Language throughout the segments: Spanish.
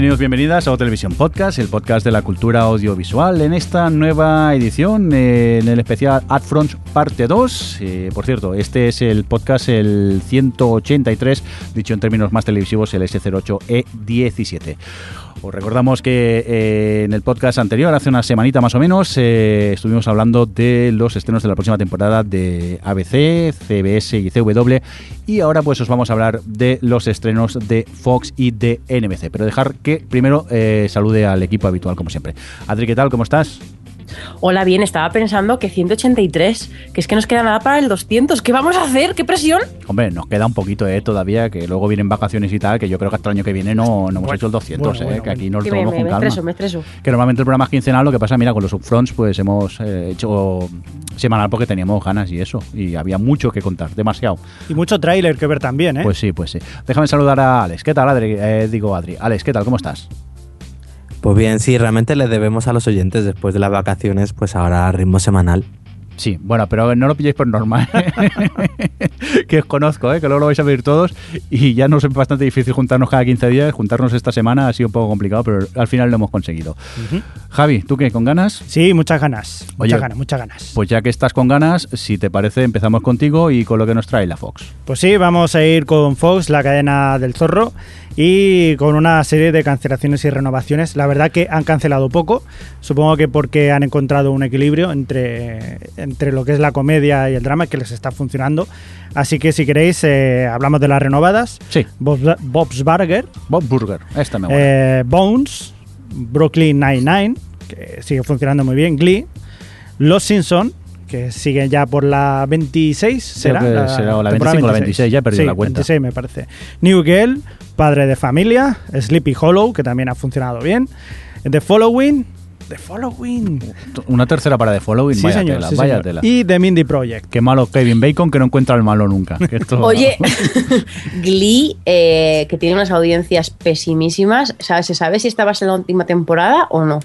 Bienvenidos, bienvenidas a O Podcast, el podcast de la cultura audiovisual. En esta nueva edición, eh, en el especial Adfront Parte 2. Eh, por cierto, este es el podcast el 183, dicho en términos más televisivos, el S08E17. Os recordamos que eh, en el podcast anterior, hace una semanita más o menos, eh, estuvimos hablando de los estrenos de la próxima temporada de ABC, CBS y CW. Y ahora pues os vamos a hablar de los estrenos de Fox y de NBC. Pero dejar que primero eh, salude al equipo habitual como siempre. Adri, ¿qué tal? ¿Cómo estás? Hola, bien, estaba pensando que 183, que es que nos queda nada para el 200. ¿Qué vamos a hacer? ¿Qué presión? Hombre, nos queda un poquito eh, todavía, que luego vienen vacaciones y tal, que yo creo que hasta el año que viene no, no hemos hecho el 200, bueno, eh, bueno, que aquí nos Que lo tomamos me, con me calma. estreso, me estreso. Que normalmente el programa es quincenal, lo que pasa, mira, con los upfronts pues hemos eh, hecho semanal porque teníamos ganas y eso, y había mucho que contar, demasiado. Y mucho tráiler que ver también, ¿eh? Pues sí, pues sí. Déjame saludar a Alex. ¿Qué tal, Adri? Eh, digo, Adri. Alex, ¿qué tal? ¿Cómo estás? Pues bien, sí, realmente le debemos a los oyentes después de las vacaciones, pues ahora ritmo semanal. Sí, bueno, pero no lo pilléis por norma, ¿eh? que os conozco, ¿eh? que luego lo vais a ver todos y ya nos es bastante difícil juntarnos cada 15 días, juntarnos esta semana ha sido un poco complicado, pero al final lo hemos conseguido. Ujú. Javi, ¿tú qué? ¿Con ganas? Sí, muchas ganas. Oye, muchas ganas, muchas ganas. Pues ya que estás con ganas, si te parece, empezamos contigo y con lo que nos trae la Fox. Pues sí, vamos a ir con Fox, la cadena del zorro, y con una serie de cancelaciones y renovaciones. La verdad que han cancelado poco, supongo que porque han encontrado un equilibrio entre, entre lo que es la comedia y el drama que les está funcionando. Así que si queréis, eh, hablamos de las renovadas. Sí, Bob's, Bob's Burger, Bob Burger, esta me eh, Bones, Brooklyn Nine-Nine, que sigue funcionando muy bien, Glee, Los Simpson, que siguen ya por la 26, ¿será? que será o la temporada 25 o la 26, ya he perdido Sí, la cuenta. 26 me parece. New Girl, Padre de Familia, Sleepy Hollow, que también ha funcionado bien, The Following, The Following, Una tercera para de following, sí vaya señor, tela, sí, vaya señor. tela. y The Mindy Project. Qué malo Kevin Bacon que no encuentra el malo nunca. que esto- Oye, Glee, eh, que tiene unas audiencias pesimísimas, ¿sabes? ¿se sabe si esta va a ser la última temporada o no?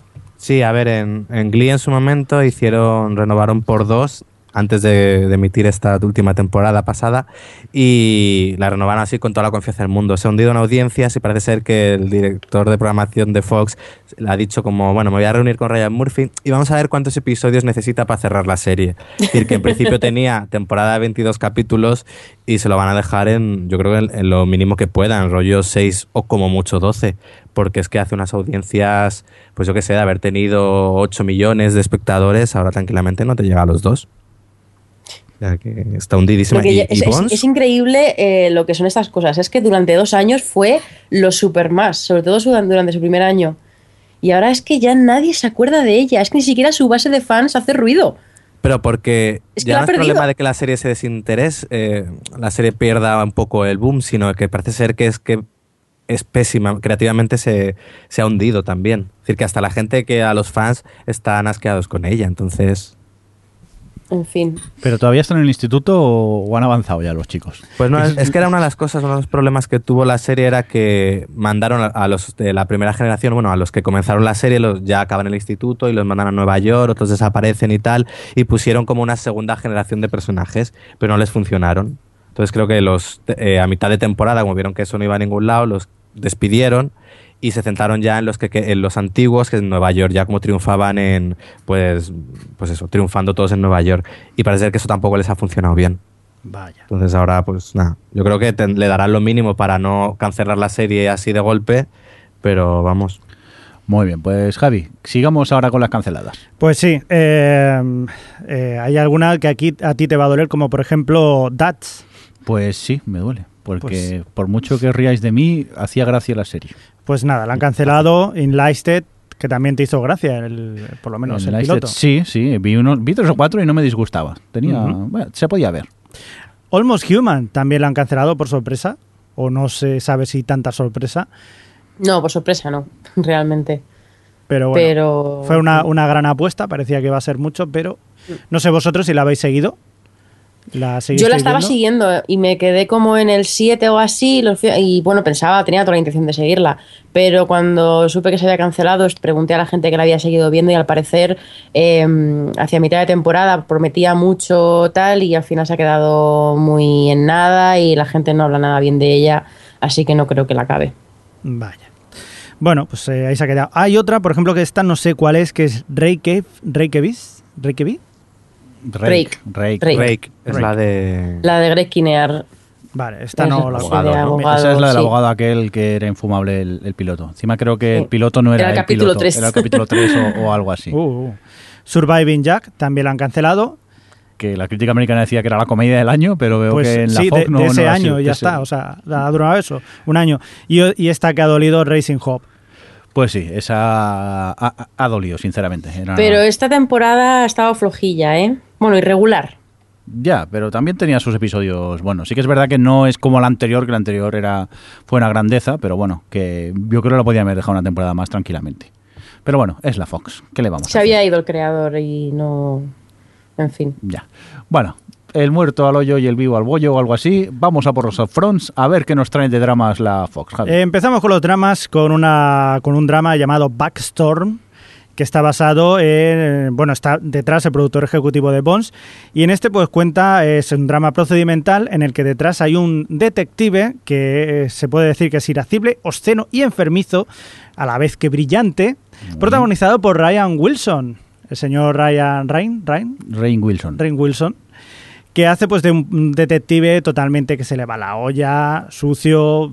Sí, a ver, en, en Glee en su momento hicieron, renovaron por dos antes de, emitir esta última temporada pasada y la renovaron así con toda la confianza del mundo. Se ha hundido en audiencias y parece ser que el director de programación de Fox le ha dicho como, bueno, me voy a reunir con Ryan Murphy y vamos a ver cuántos episodios necesita para cerrar la serie. Es decir, que en principio tenía temporada de 22 capítulos y se lo van a dejar en, yo creo en, en lo mínimo que puedan, rollo 6 o como mucho 12, porque es que hace unas audiencias, pues yo que sé, de haber tenido 8 millones de espectadores, ahora tranquilamente no te llega a los dos. Que está hundidísima. Porque ¿Y, ya- y es, es- es increíble eh, lo que son estas cosas. Es que durante dos años fue lo super más, sobre todo durante su primer año. Y ahora es que ya nadie se acuerda de ella. Es que ni siquiera su base de fans hace ruido. Pero porque Es que ya no es perdido. problema de que la serie se desinterese, eh, la serie pierda un poco el boom, sino que parece ser que es que es pésima, creativamente se, se ha hundido también. Es decir, que hasta la gente que a los fans están asqueados con ella, entonces... En fin. ¿Pero todavía están en el instituto o, han avanzado ya los chicos? Pues no, es, es que era una de las cosas, uno de los problemas que tuvo la serie era que mandaron a, a los de la primera generación, bueno, a los que comenzaron la serie, los ya acaban el instituto y los mandan a Nueva York, otros desaparecen y tal, y pusieron como una segunda generación de personajes, pero no les funcionaron. Entonces creo que los eh, a mitad de temporada, como vieron que eso no iba a ningún lado, los despidieron y se centraron ya en los que, que- en los antiguos que en Nueva York ya como triunfaban en pues pues eso triunfando todos en Nueva York y parece que eso tampoco les ha funcionado bien Vaya. entonces ahora, pues nada, yo creo que te- le darán lo mínimo para no cancelar la serie así de golpe, pero vamos. Muy bien, pues Javi, sigamos ahora con las canceladas. Pues sí, eh, eh, hay alguna que aquí a ti te va a doler, como por ejemplo Dats. Pues sí, me duele. Porque Pues- por mucho que ríais de mí, hacía gracia la serie. Pues nada, la han cancelado. Enlisted, que también te hizo gracia, el- por lo menos En el piloto. Sí, sí, vi, unos, vi tres o cuatro y no me disgustaba. Tenía, Ujú. bueno, se podía ver. Almost Human también la han cancelado por sorpresa, o no se sabe si tanta sorpresa. No, por sorpresa no, realmente. Pero bueno, Pero fue una, una gran apuesta, parecía que iba a ser mucho, pero no sé vosotros si la habéis seguido. ¿La Yo la estaba viendo? siguiendo y me quedé como en el 7 o así fui- y bueno, pensaba, tenía toda la intención de seguirla, pero cuando supe que se había cancelado, pregunté a la gente que la había seguido viendo y al parecer eh, hacia mitad de temporada prometía mucho tal y al final se ha quedado muy en nada y la gente no habla nada bien de ella, así que no creo que la acabe. Vaya. Bueno, pues eh, ahí se ha quedado. Hay otra, por ejemplo, que esta no sé cuál es, que es Reykjavik. Reykjavik. Reykjavik. Rake. Rake. Rake. Rake es la de... La de Greg Kinear, Vale, esta Es no el la sí, abogado, abogado, Esa es la del sí. abogado aquel que era infumable el, el piloto. Encima creo que Sí. el piloto no era, Era el capítulo piloto, tres. Era el capítulo 3 o, o algo así. Uh, uh. Surviving Jack también la han cancelado. Que la crítica americana decía que era la comedia del año, pero veo Pues que en la sí, Fox de, no, de ese no año ya está. O sea, ha durado eso, un año. Y, y esta que ha dolido Racing Hope. Pues sí, esa ha, ha- ha dolido, sinceramente. Era- pero esta temporada ha estado flojilla, ¿eh? Bueno, irregular. Ya, pero también tenía sus episodios. Bueno, sí que es verdad que no es como la anterior, que la anterior era fue una grandeza, pero bueno, que yo creo que lo podía haber dejado una temporada más tranquilamente. Pero bueno, es la Fox. ¿Qué le vamos Se a hacer? había ido el creador y no... En fin. Ya. Bueno, el muerto al hoyo y el vivo al bollo o algo así. Vamos a por los upfronts a ver qué nos trae de dramas la Fox. Javi. Eh, empezamos con los dramas, con, una, con un drama llamado Backstorm, que está basado en, bueno, está detrás el productor ejecutivo de Bones, y en este pues cuenta, es un drama procedimental en el que detrás hay un detective que eh, se puede decir que es irascible, obsceno y enfermizo, a la vez que brillante, protagonizado por Ryan Wilson, el señor Ryan, Ryan, Ryan, Rain Wilson. Rain Wilson, que hace pues de un detective totalmente que se le va la olla, sucio,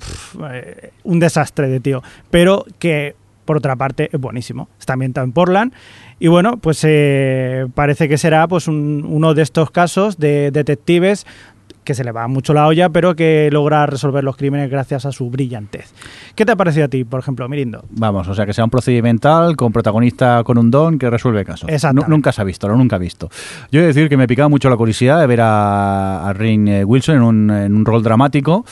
eh, un desastre de tío, pero que por otra parte es buenísimo. Está ambientado en Portland y bueno, pues eh, parece que será pues un- uno de estos casos de detectives que se le va mucho la olla, pero que logra resolver los crímenes gracias a su brillantez. ¿Qué te ha parecido a ti, por ejemplo, Mirindo? Vamos, o sea, que sea un procedimental con protagonista con un don que resuelve casos. Nu- nunca se ha visto, lo nunca he visto. Yo he de decir que me picaba mucho la curiosidad de ver a, a Rainn, eh, Wilson en un, en un rol dramático,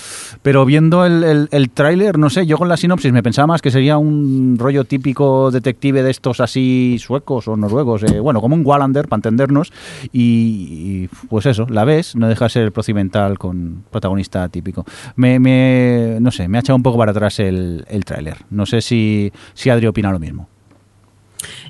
pero viendo el, el, el tráiler, no sé, yo con la sinopsis me pensaba más que sería un rollo típico detective de estos así suecos o noruegos, eh, bueno, como un Wallander, para entendernos, y, y, pues eso, la ves, no deja de ser procedimental con protagonista típico. Me, me- no sé, me ha echado un poco para atrás el, el tráiler. No sé si, si Adri opina lo mismo.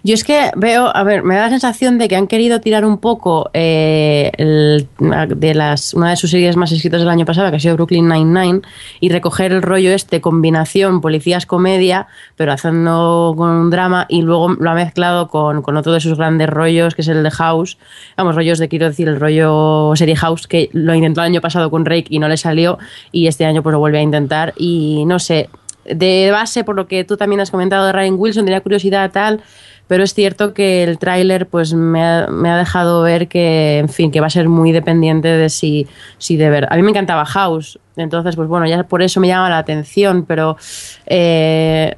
Yo es que veo, a ver, me da la sensación de que han querido tirar un poco eh, de las, una de sus series más escritas del año pasado, que ha sido Brooklyn Nine-Nine, y recoger el rollo este, combinación policías-comedia, pero haciendo con un drama, y luego lo ha mezclado con, con otro de sus grandes rollos, que es el de House. Vamos, rollos de, quiero decir, el rollo serie House, que lo intentó el año pasado con Rake y no le salió, y este año pues lo vuelve a intentar, y no sé, de base, por lo que tú también has comentado de Ryan Wilson, tenía curiosidad tal, pero es cierto que el tráiler pues me ha, me ha dejado ver que, en fin, que va a ser muy dependiente de si, si de verdad. A mí me encantaba House, entonces pues bueno, ya por eso me llama la atención, pero eh,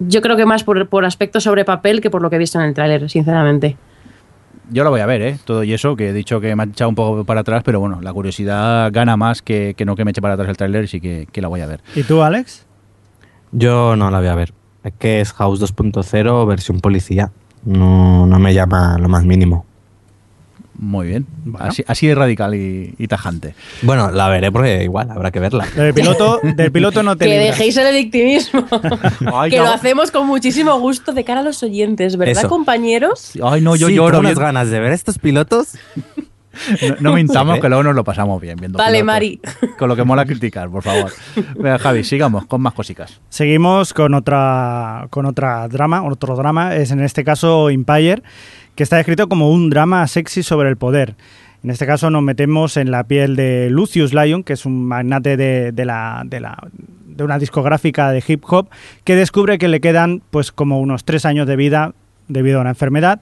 yo creo que más por, por aspecto sobre papel que por lo que he visto en el tráiler, sinceramente. Yo la voy a ver, ¿eh? Todo y eso, que he dicho que me ha echado un poco para atrás, pero bueno, la curiosidad gana más que, que no que me eche para atrás el tráiler y sí que, que la voy a ver. ¿Y tú, Alex? Yo no la voy a ver. Es que es House 2.0 versión policía. No, no me llama lo más mínimo. Muy bien. Bueno. Así, así de radical y, y tajante. Bueno, la veré porque igual habrá que verla. Del piloto, del piloto no te Que libras. dejéis el victimismo. Ay, que no. lo hacemos con muchísimo gusto de cara a los oyentes, ¿verdad, Eso. compañeros? Ay, no, yo Sí, lloro. tengo unas ganas de ver estos pilotos. No, no mintamos, ¿Eh? que luego nos lo pasamos bien viendo. Vale, pilotos. Mari. Con lo que mola criticar, por favor. Venga, Javi, sigamos con más cositas. Seguimos con otra con otra drama, otro drama, es en este caso Empire, que está escrito como un drama sexy sobre el poder. En este caso nos metemos en la piel de Lucius Lyon, que es un magnate de, de la, de, la, de una discográfica de hip hop, que descubre que le quedan pues como unos tres años de vida debido a una enfermedad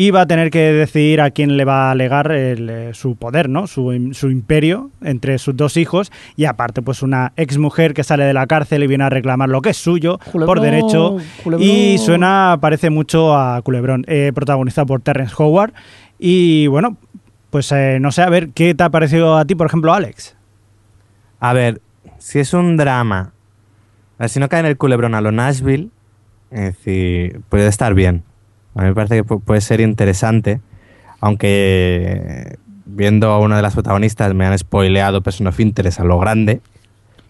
y va a tener que decidir a quién le va a legar el, eh, su poder, ¿no? Su, im- su imperio entre sus dos hijos y aparte pues una ex mujer que sale de la cárcel y viene a reclamar lo que es suyo por derecho culebrón. y suena parece mucho a Culebrón, eh, protagonizado por Terrence Howard y bueno pues eh, no sé a ver qué te ha parecido a ti por ejemplo Alex. A ver, si es un drama A ver, si no cae en el culebrón a lo Nashville, es decir, puede estar bien. A mí me parece que pu- puede ser interesante, aunque viendo a una de las protagonistas me han spoileado Person of Interest a lo grande,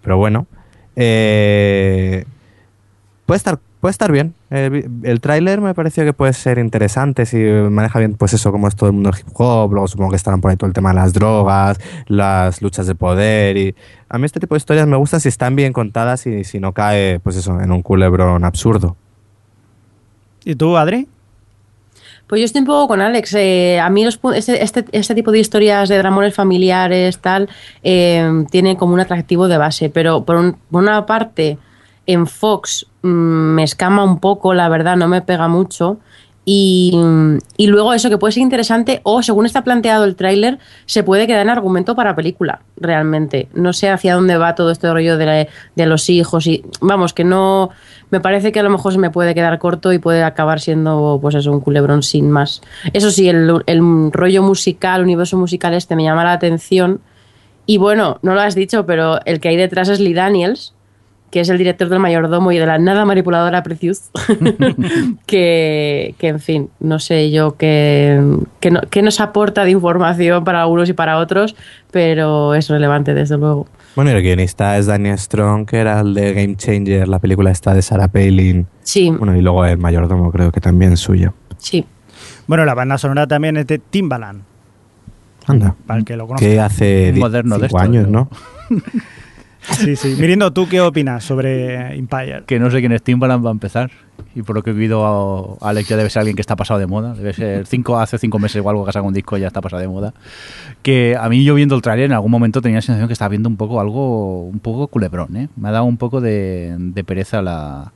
pero bueno. Eh, puede estar puede estar bien. El, el tráiler me pareció que puede ser interesante si maneja bien, pues eso, como es todo el mundo del hip hop. Luego supongo que estarán por todo el tema de las drogas, las luchas de poder. Y a mí este tipo de historias me gustan si están bien contadas y si no cae, pues eso, en un culebrón absurdo. ¿Y tú, Adri? Pues yo estoy un poco con Alex. eh, a mí este, este, este tipo de historias de dramones familiares, tal, eh, tiene como un atractivo de base. Pero por, un- por una parte, en Fox mm, me escama un poco, la verdad, no me pega mucho. Y, luego eso que puede ser interesante o según está planteado el tráiler se puede quedar en argumento para película realmente. No sé hacia dónde va todo este rollo de, de los hijos y vamos que no me parece que a lo mejor se me puede quedar corto y puede acabar siendo pues eso un culebrón sin más. Eso sí el, el rollo musical universo musical este me llama la atención. Y bueno no lo has dicho pero el que hay detrás es Lee Daniels que es el director del mayordomo y de la nada manipuladora Precious, que, que, en fin, no sé yo qué, qué no- qué nos aporta de información para unos y para otros, pero es relevante desde luego. Bueno, y el guionista es Daniel Strong, que era el de Game Changer, la película esta de Sarah Palin. Sí, Bueno, y luego el mayordomo creo que también es suyo. sí. Bueno, la banda sonora también es de Timbaland, Anda. para el que lo conozca. Que hace Un di- moderno de cinco estos, años, ¿no? Sí, sí. Mirindo, ¿tú qué opinas sobre Empire? Que no sé quién es Timbaland va a empezar. Y por lo que he oído, a- Alex ya debe ser alguien que está pasado de moda. Debe ser cinco, hace cinco meses o algo que ha sacado un disco y ya está pasado de moda. Que a mí yo viendo el trailer en algún momento tenía la sensación que estaba viendo un poco algo, un poco culebrón, ¿eh? Me ha dado un poco de, de pereza la...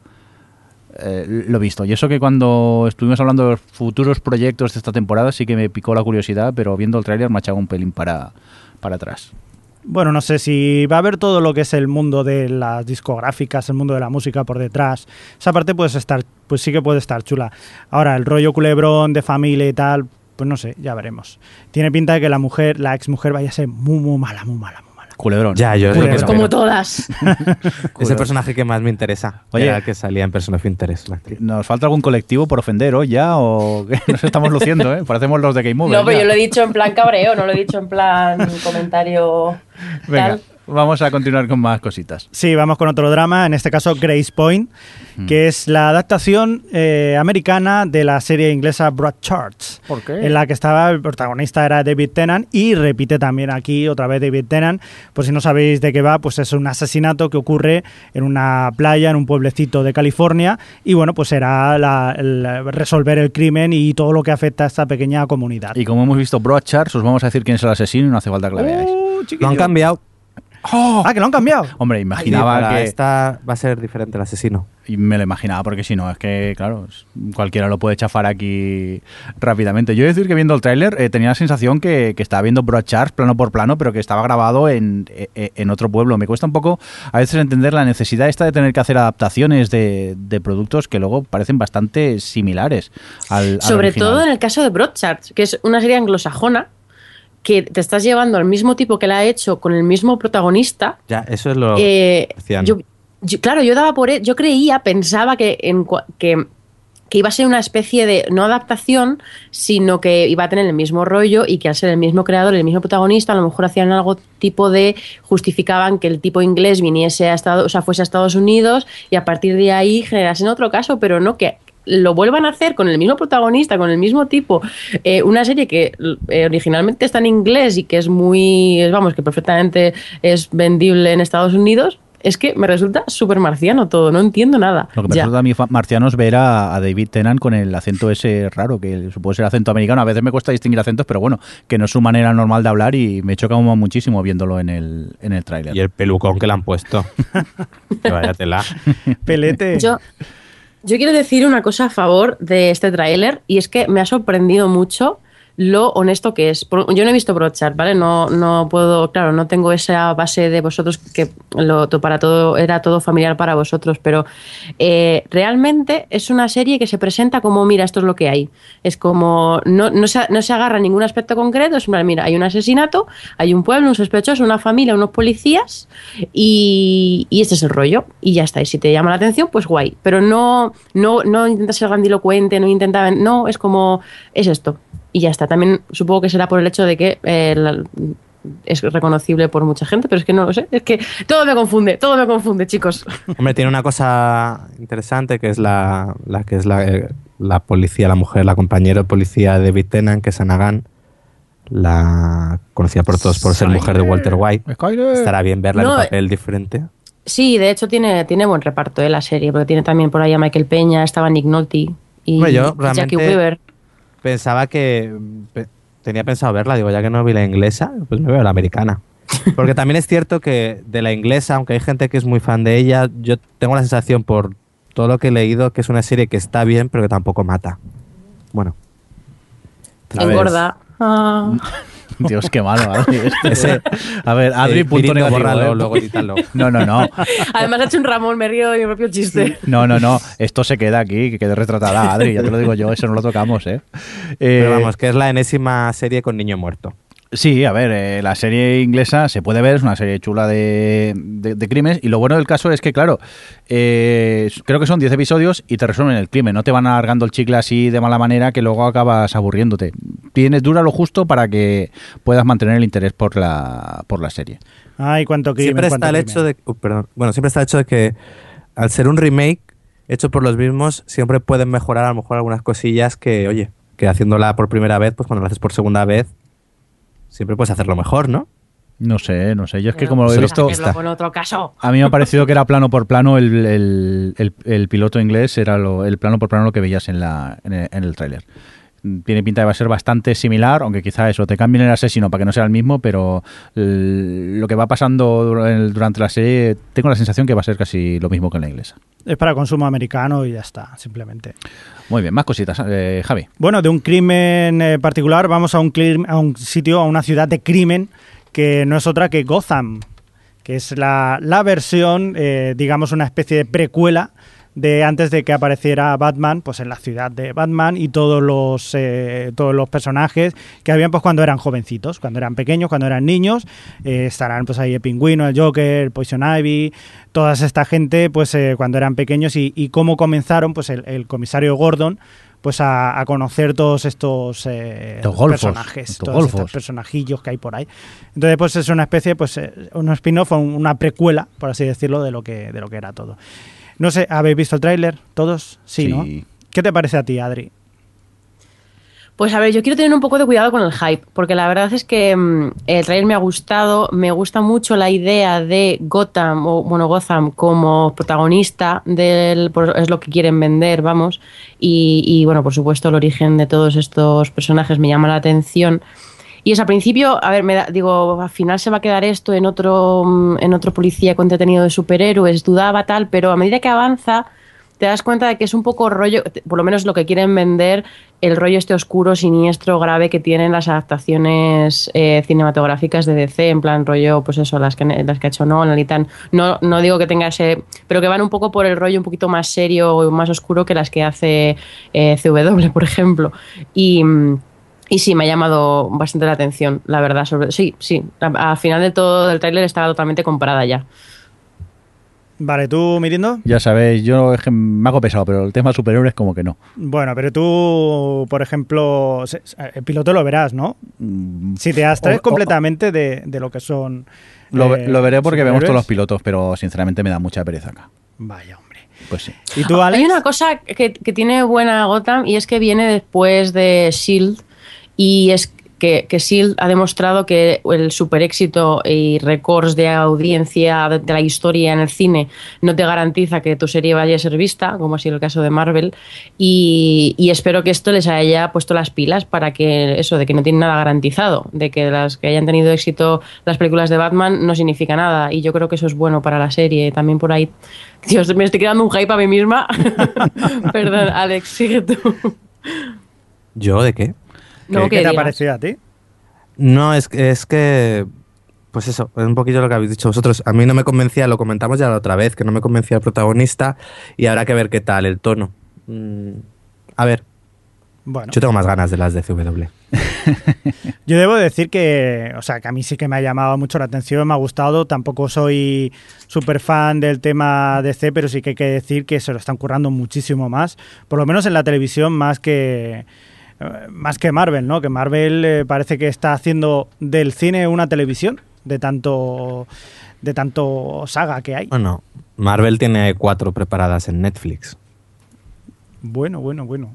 eh, lo visto. Y eso que cuando estuvimos hablando de los futuros proyectos de esta temporada sí que me picó la curiosidad, pero viendo el tráiler me ha echado un pelín para, para atrás. Bueno, no sé si va a haber todo lo que es el mundo de las discográficas, el mundo de la música por detrás. Esa parte puede estar, pues sí que puede estar chula. Ahora, el rollo culebrón de familia y tal, pues no sé, ya veremos. Tiene pinta de que la mujer, la ex mujer vaya a ser muy, muy mala, muy mala. Culebrón. Ya, yo es Culebrón. espero. Como todas. Es el personaje que más me interesa. Oye. Era el que salía en Person of Interest. ¿Nos falta algún colectivo por ofender hoy ya? ¿O nos estamos luciendo, eh? Parecemos los de Game Over. No, pero ya. yo lo he dicho en plan cabreo, no lo he dicho en plan comentario Venga, tal. Vamos a continuar con más cositas. Sí, vamos con otro drama, en este caso Grace Point, que es la adaptación eh, americana de la serie inglesa Broadchurch. ¿Por qué? En la que estaba el protagonista era David Tennant y repite también aquí otra vez David Tennant. Por si no sabéis de qué va, pues es un asesinato que ocurre en una playa, en un pueblecito de California y bueno, pues será la- el- resolver el crimen y todo lo que afecta a esta pequeña comunidad. Y como hemos visto Broadchurch, os vamos a decir quién es el asesino y no hace falta que la veáis. Uh, Lo han cambiado. Ah, que lo han cambiado. Hombre, imaginaba para que... Esta va a ser diferente el asesino. Y me lo imaginaba, porque si no, es que, claro, cualquiera lo puede chafar aquí rápidamente. Yo he de decir que viendo el tráiler eh, tenía la sensación que, que estaba viendo Broadchurch plano por plano, pero que estaba grabado en, e- en otro pueblo. Me cuesta un poco a veces entender la necesidad esta de tener que hacer adaptaciones de, de productos que luego parecen bastante similares al, al Sobre original. todo en el caso de Broadchurch, que es una serie anglosajona que te estás llevando al mismo tipo que la ha hecho con el mismo protagonista. Ya, eso es lo Eh, decían. yo, yo- claro, yo daba por yo creía, pensaba que, en, que, que iba a ser una especie de no adaptación, sino que iba a tener el mismo rollo y que al ser el mismo creador, el mismo protagonista, a lo mejor hacían algo tipo de justificaban que el tipo inglés viniese a Estados, o sea, fuese a Estados Unidos y a partir de ahí generasen otro caso, pero no que lo vuelvan a hacer con el mismo protagonista, con el mismo tipo, eh, una serie que eh, originalmente está en inglés y que es muy, es- vamos, que perfectamente es vendible en Estados Unidos, es que me resulta súper marciano todo, no entiendo nada. Lo que me Ya. resulta a mí marciano es ver a, a David Tennant con el acento ese raro, que supongo ser acento americano. A veces me cuesta distinguir acentos, pero bueno, que no es su manera normal de hablar y me choca muchísimo viéndolo en el, en el tráiler. Y el pelucón que le han puesto. que vaya tela. Pelete. Yo, yo quiero decir una cosa a favor de este tráiler y es que me ha sorprendido mucho lo honesto que es. Yo no he visto Broadchurch, ¿vale? No, no puedo, claro, no tengo esa base de vosotros que lo, para todo era todo familiar para vosotros, pero eh, realmente es una serie que se presenta como, mira, esto es lo que hay. Es como, no, no, se, no se agarra a ningún aspecto concreto, es mira, hay un asesinato, hay un pueblo, un sospechoso, una familia, unos policías y, y este es el rollo. Y ya está. Y si te llama la atención, pues guay. Pero no, no, no intenta ser grandilocuente, no intenta. No, es como. Es esto. Y ya está. También supongo que será por el hecho de que eh, la- es reconocible por mucha gente, pero es que no lo sé. Es que todo me confunde, todo me confunde, chicos. Hombre, tiene una cosa interesante que es la, la que es la, eh, la policía, la mujer, la compañera de policía de David Tennant, que es Anagan, la conocida por todos por ser mujer de Walter White. Skyler. Estará bien verla en un papel diferente. Sí, de hecho tiene, tiene buen reparto de la serie, porque tiene también por ahí a Michael Peña, estaba Nick Nolte y Hombre, yo Jackie realmente- Weaver. Pensaba que pe- tenía pensado verla, digo, ya que no vi la inglesa, pues me veo la americana. Porque también es cierto que de la inglesa, aunque hay gente que es muy fan de ella, yo tengo la sensación por todo lo que he leído que es una serie que está bien, pero que tampoco mata. Bueno. Engorda. Ah. Dios, qué malo. Adri, esto. Ese- a ver, Adri, eh, punto Pirito, negativo. bórralo, ¿eh? luego edítalo. No, no, no. Además ha hecho un Ramón, me río de mi propio chiste. No, no, no. Esto se queda aquí, que quede retratada Adri. Ya te lo digo yo, eso no lo tocamos, ¿eh? Pero Eh, vamos, que es la enésima serie con niño muerto. Sí, a ver, eh, la serie inglesa se puede ver, es una serie chula de, de- de crímenes y lo bueno del caso es que, claro, eh, creo que son 10 episodios y te resuelven el crimen, no te van alargando el chicle así de mala manera que luego acabas aburriéndote. Tienes dura lo justo para que puedas mantener el interés por la, por la serie. Ay, cuánto crimen. siempre está el crimen. hecho de uh, perdón, bueno siempre está el hecho de que al ser un remake hecho por los mismos siempre pueden mejorar a lo mejor algunas cosillas que oye que haciéndola por primera vez pues cuando la haces por segunda vez siempre puedes hacerlo mejor no No sé, no sé, yo es que como lo he visto... hacerlo con otro caso. A mí me ha parecido que era plano por plano el, el- el- el piloto inglés, era lo- el plano por plano lo que veías en, la, en el, en el tráiler. Tiene pinta de va a ser bastante similar, aunque quizá eso, te cambien el asesino para que no sea el mismo, pero el- lo que va pasando durante la serie, tengo la sensación que va a ser casi lo mismo que en la inglesa. Es para consumo americano y ya está, simplemente. Muy bien, más cositas, eh, Javi. Bueno, de un crimen eh, particular vamos a un, a un sitio, a una ciudad de crimen que no es otra que Gotham, que es la, la versión, eh, digamos, una especie de precuela de antes de que apareciera Batman, pues en la ciudad de Batman y todos los eh, todos los personajes que habían pues cuando eran jovencitos, cuando eran pequeños, cuando eran niños, eh, estarán pues ahí el Pingüino, el Joker, el Poison Ivy, toda esta gente pues eh, cuando eran pequeños y, y cómo comenzaron pues el, el comisario Gordon pues a, a conocer todos estos eh, golfos, personajes, todos golfos. estos personajillos que hay por ahí. Entonces, pues es una especie, pues eh, un spin-off, un- una precuela, por así decirlo, de lo que, de lo que era todo. No sé, ¿habéis visto el tráiler? ¿Todos? Sí, ¿no? Sí. ¿Qué te parece a ti, Adri? Pues a ver, yo quiero tener un poco de cuidado con el hype, porque la verdad es que mm, el trailer me ha gustado, me gusta mucho la idea de Gotham, o bueno, Gotham como protagonista del, por- es lo que quieren vender, vamos, y, y, bueno, por supuesto el origen de todos estos personajes me llama la atención. Y es al principio, a ver, me da- digo, al final se va a quedar esto en otro, mm, en otro policía con contenido de superhéroes, dudaba tal, pero a medida que avanza te das cuenta de que es un poco rollo, por lo menos lo que quieren vender, el rollo este oscuro, siniestro, grave que tienen las adaptaciones eh, cinematográficas de DC, en plan rollo, pues eso, las que, las que ha hecho Nolan y tal. No, no digo que tenga ese, pero que van un poco por el rollo un poquito más serio o más oscuro que las que hace eh, CW, por ejemplo. Y... y sí, me ha llamado bastante la atención, la verdad. Sobre, sí, sí. Al final de todo el tráiler estaba totalmente comprada ya. Vale, ¿tú, Mirindo? Ya sabéis, yo es que me hago pesado, pero el tema superior es como que no. Bueno, pero tú, por ejemplo, se- el piloto lo verás, ¿no? Mm, Si te abstraes O- o- completamente de, de lo que son... Lo, eh, lo veré porque vemos todos superhéroes. los pilotos, pero sinceramente me da mucha pereza acá. Vaya, hombre. Pues sí. ¿Y tú, Alex? Hay una cosa que, que tiene buena Gotham y es que viene después de Shield y es que, que ha demostrado que el super éxito y récords de audiencia de, la historia en el cine no te garantiza que tu serie vaya a ser vista, como ha sido el caso de Marvel, y, espero que esto les haya puesto las pilas para que eso, de que no tienen nada garantizado, de que las que hayan tenido éxito las películas de Batman no significa nada, y yo creo que eso es bueno para la serie, también por ahí. Dios, me estoy quedando un hype a mí misma. Perdón, Alex, sigue tú. yo de qué No, ¿Qué, que te ha parecido a ti? No, es, es que. Pues eso, es un poquillo lo que habéis dicho vosotros. A mí no me convencía, lo comentamos ya la otra vez, que no me convencía el protagonista y habrá que ver qué tal el tono. Mm, a ver, Bueno, yo tengo más ganas de las de CW. yo debo decir que, o sea, que a mí sí que me ha llamado mucho la atención, me ha gustado. Tampoco soy súper fan del tema DC, pero sí que hay que decir que se lo están currando muchísimo más, por lo menos en la televisión, más que más que Marvel, ¿no? Que Marvel eh, parece que está haciendo del cine una televisión de tanto de tanto saga que hay. Bueno, Marvel tiene cuatro preparadas en Netflix. Bueno, bueno, bueno.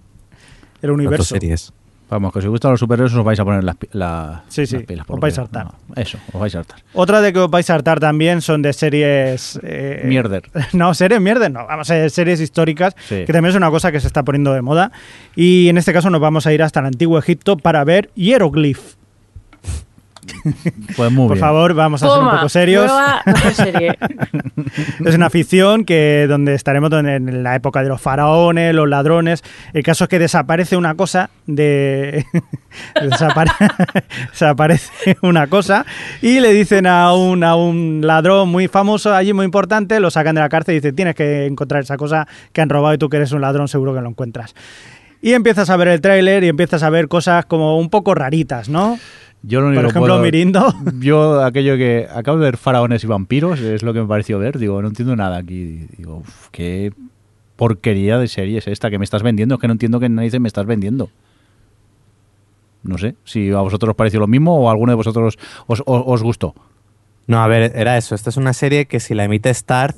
El universo. series. Vamos, que si os gustan los superhéroes os vais a poner las, la- Sí, sí, las pilas. os porque- vais a hartar. no, eso, os vais a hartar. Otra de que os vais a hartar también son de series... eh, Mierder. No, series mierder, no. Vamos a ver, series históricas, Sí. que también es una cosa que se está poniendo de moda. Y en este caso nos vamos a ir hasta el antiguo Egipto para ver Hieroglyph. Pues muy Por bien. favor, vamos a ser un poco serios. serie. Es una ficción que donde estaremos donde- en la época de los faraones, los ladrones. El caso es que desaparece una cosa de desapare- desaparece una cosa y le dicen a un, a un ladrón muy famoso allí muy importante, lo sacan de la cárcel y dicen tienes que encontrar esa cosa que han robado y tú que eres un ladrón seguro que lo encuentras. Y empiezas a ver el tráiler y empiezas a ver cosas como un poco raritas, ¿no? Yo lo único Por ejemplo, puedo- Mirindo. Yo aquello que acabo de ver faraones y vampiros es lo que me pareció ver. Digo, no entiendo nada aquí. Digo, uf, qué porquería de serie es esta que me estás vendiendo. Es que no entiendo que nadie me estás vendiendo. No sé si a vosotros os pareció lo mismo o a alguno de vosotros os, os- os gustó. No, a ver, era eso. Esta es una serie que si la emite Star,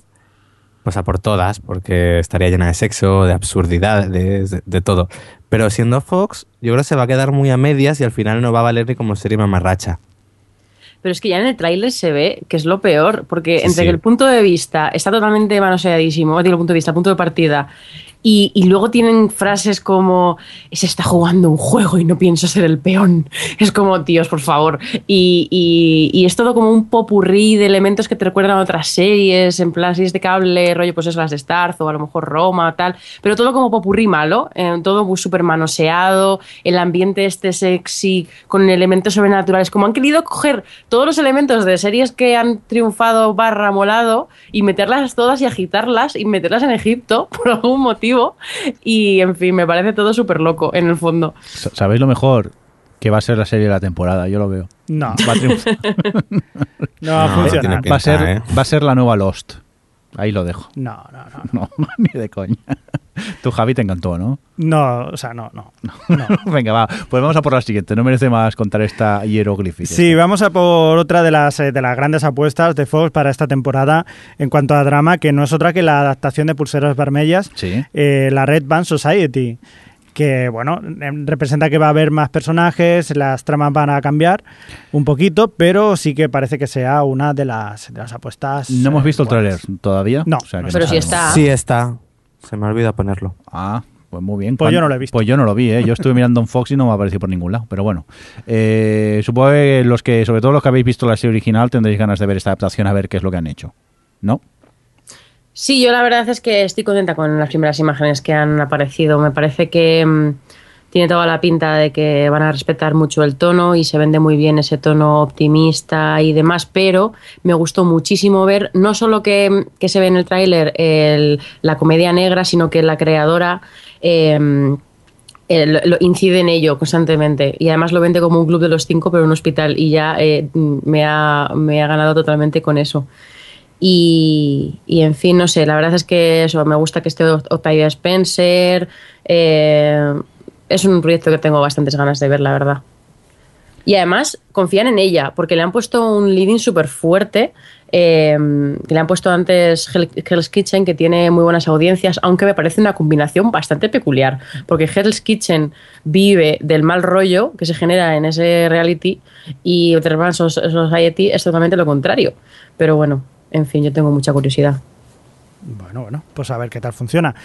a por todas, porque estaría llena de sexo, de absurdidad, de, de- de todo. Pero siendo Fox, yo creo que se va a quedar muy a medias y al final no va a valer ni como serie mamarracha. Pero es que ya en el tráiler se ve que es lo peor, porque Sí, entre sí. que el punto de vista está totalmente manoseadísimo, digo el punto de vista, el punto de partida, y, luego tienen frases como se está jugando un juego y no pienso ser el peón. Es como, tíos, por favor. Y, es todo como un popurrí de elementos que te recuerdan a otras series, en plan series de cable, rollo, pues eso, las de Starz o a lo mejor Roma, tal. Pero todo como popurrí malo, eh, todo muy súper manoseado, el ambiente este sexy, con elementos sobrenaturales. Como han querido coger todos los elementos de series que han triunfado barra molado y meterlas todas y agitarlas y meterlas en Egipto por algún motivo. Y en fin, me parece todo súper loco en el fondo. Sa- ¿Sabéis lo mejor? Que va a ser la serie de la temporada, yo lo veo. No, Va a, triunfar. no va a No, va ser, ¿eh? va a ser la nueva Lost. Ahí lo dejo. No, no, no. No, ni de coña. Tu Javi te encantó, ¿no? No, o sea, no, no. no. Venga, va. Pues vamos a por la siguiente. No merece más contar esta hieroglífica. Sí, vamos a por otra de las, eh, de las grandes apuestas de Fox para esta temporada en cuanto a drama, que no es otra que la adaptación de Pulseras Vermellas, Sí. eh, la Red Band Society, que bueno, em, representa que va a haber más personajes, las tramas van a cambiar un poquito, pero sí que parece que sea una de las, de las apuestas. No hemos eh, visto el tráiler todavía. No, O sea no Pero sí sabemos. está. Sí está. Se me olvida ponerlo. Ah, pues muy bien. Pues ¿Cuán- yo no lo he visto. Pues yo no lo vi, ¿eh? Yo estuve mirando en Fox y no me ha aparecido por ningún lado. Pero bueno, Eh, supongo que los que, sobre todo los que habéis visto la serie original, tendréis ganas de ver esta adaptación a ver qué es lo que han hecho. ¿No? Sí, yo la verdad es que estoy contenta con las primeras imágenes que han aparecido. Me parece que mm, tiene toda la pinta de que van a respetar mucho el tono y se vende muy bien ese tono optimista y demás, pero me gustó muchísimo ver no solo que, que se ve en el tráiler la comedia negra, sino que la creadora... eh, eh, incide en ello constantemente. Y además lo vende como un club de los cinco pero un hospital. Y ya eh, me, ha, me ha ganado totalmente con eso y, en fin, no sé, la verdad es que eso, me gusta que esté Octavia Spencer. eh, es un proyecto que tengo bastantes ganas de ver, la verdad. Y además confían en ella, porque le han puesto un leading súper fuerte. eh, que le han puesto antes Hell- Hell's Kitchen, que tiene muy buenas audiencias, aunque me parece una combinación bastante peculiar, porque Hell's Kitchen vive del mal rollo que se genera en ese reality y The Society es totalmente lo contrario. Pero bueno, en fin, yo tengo mucha curiosidad. Bueno, bueno, pues a ver qué tal funciona.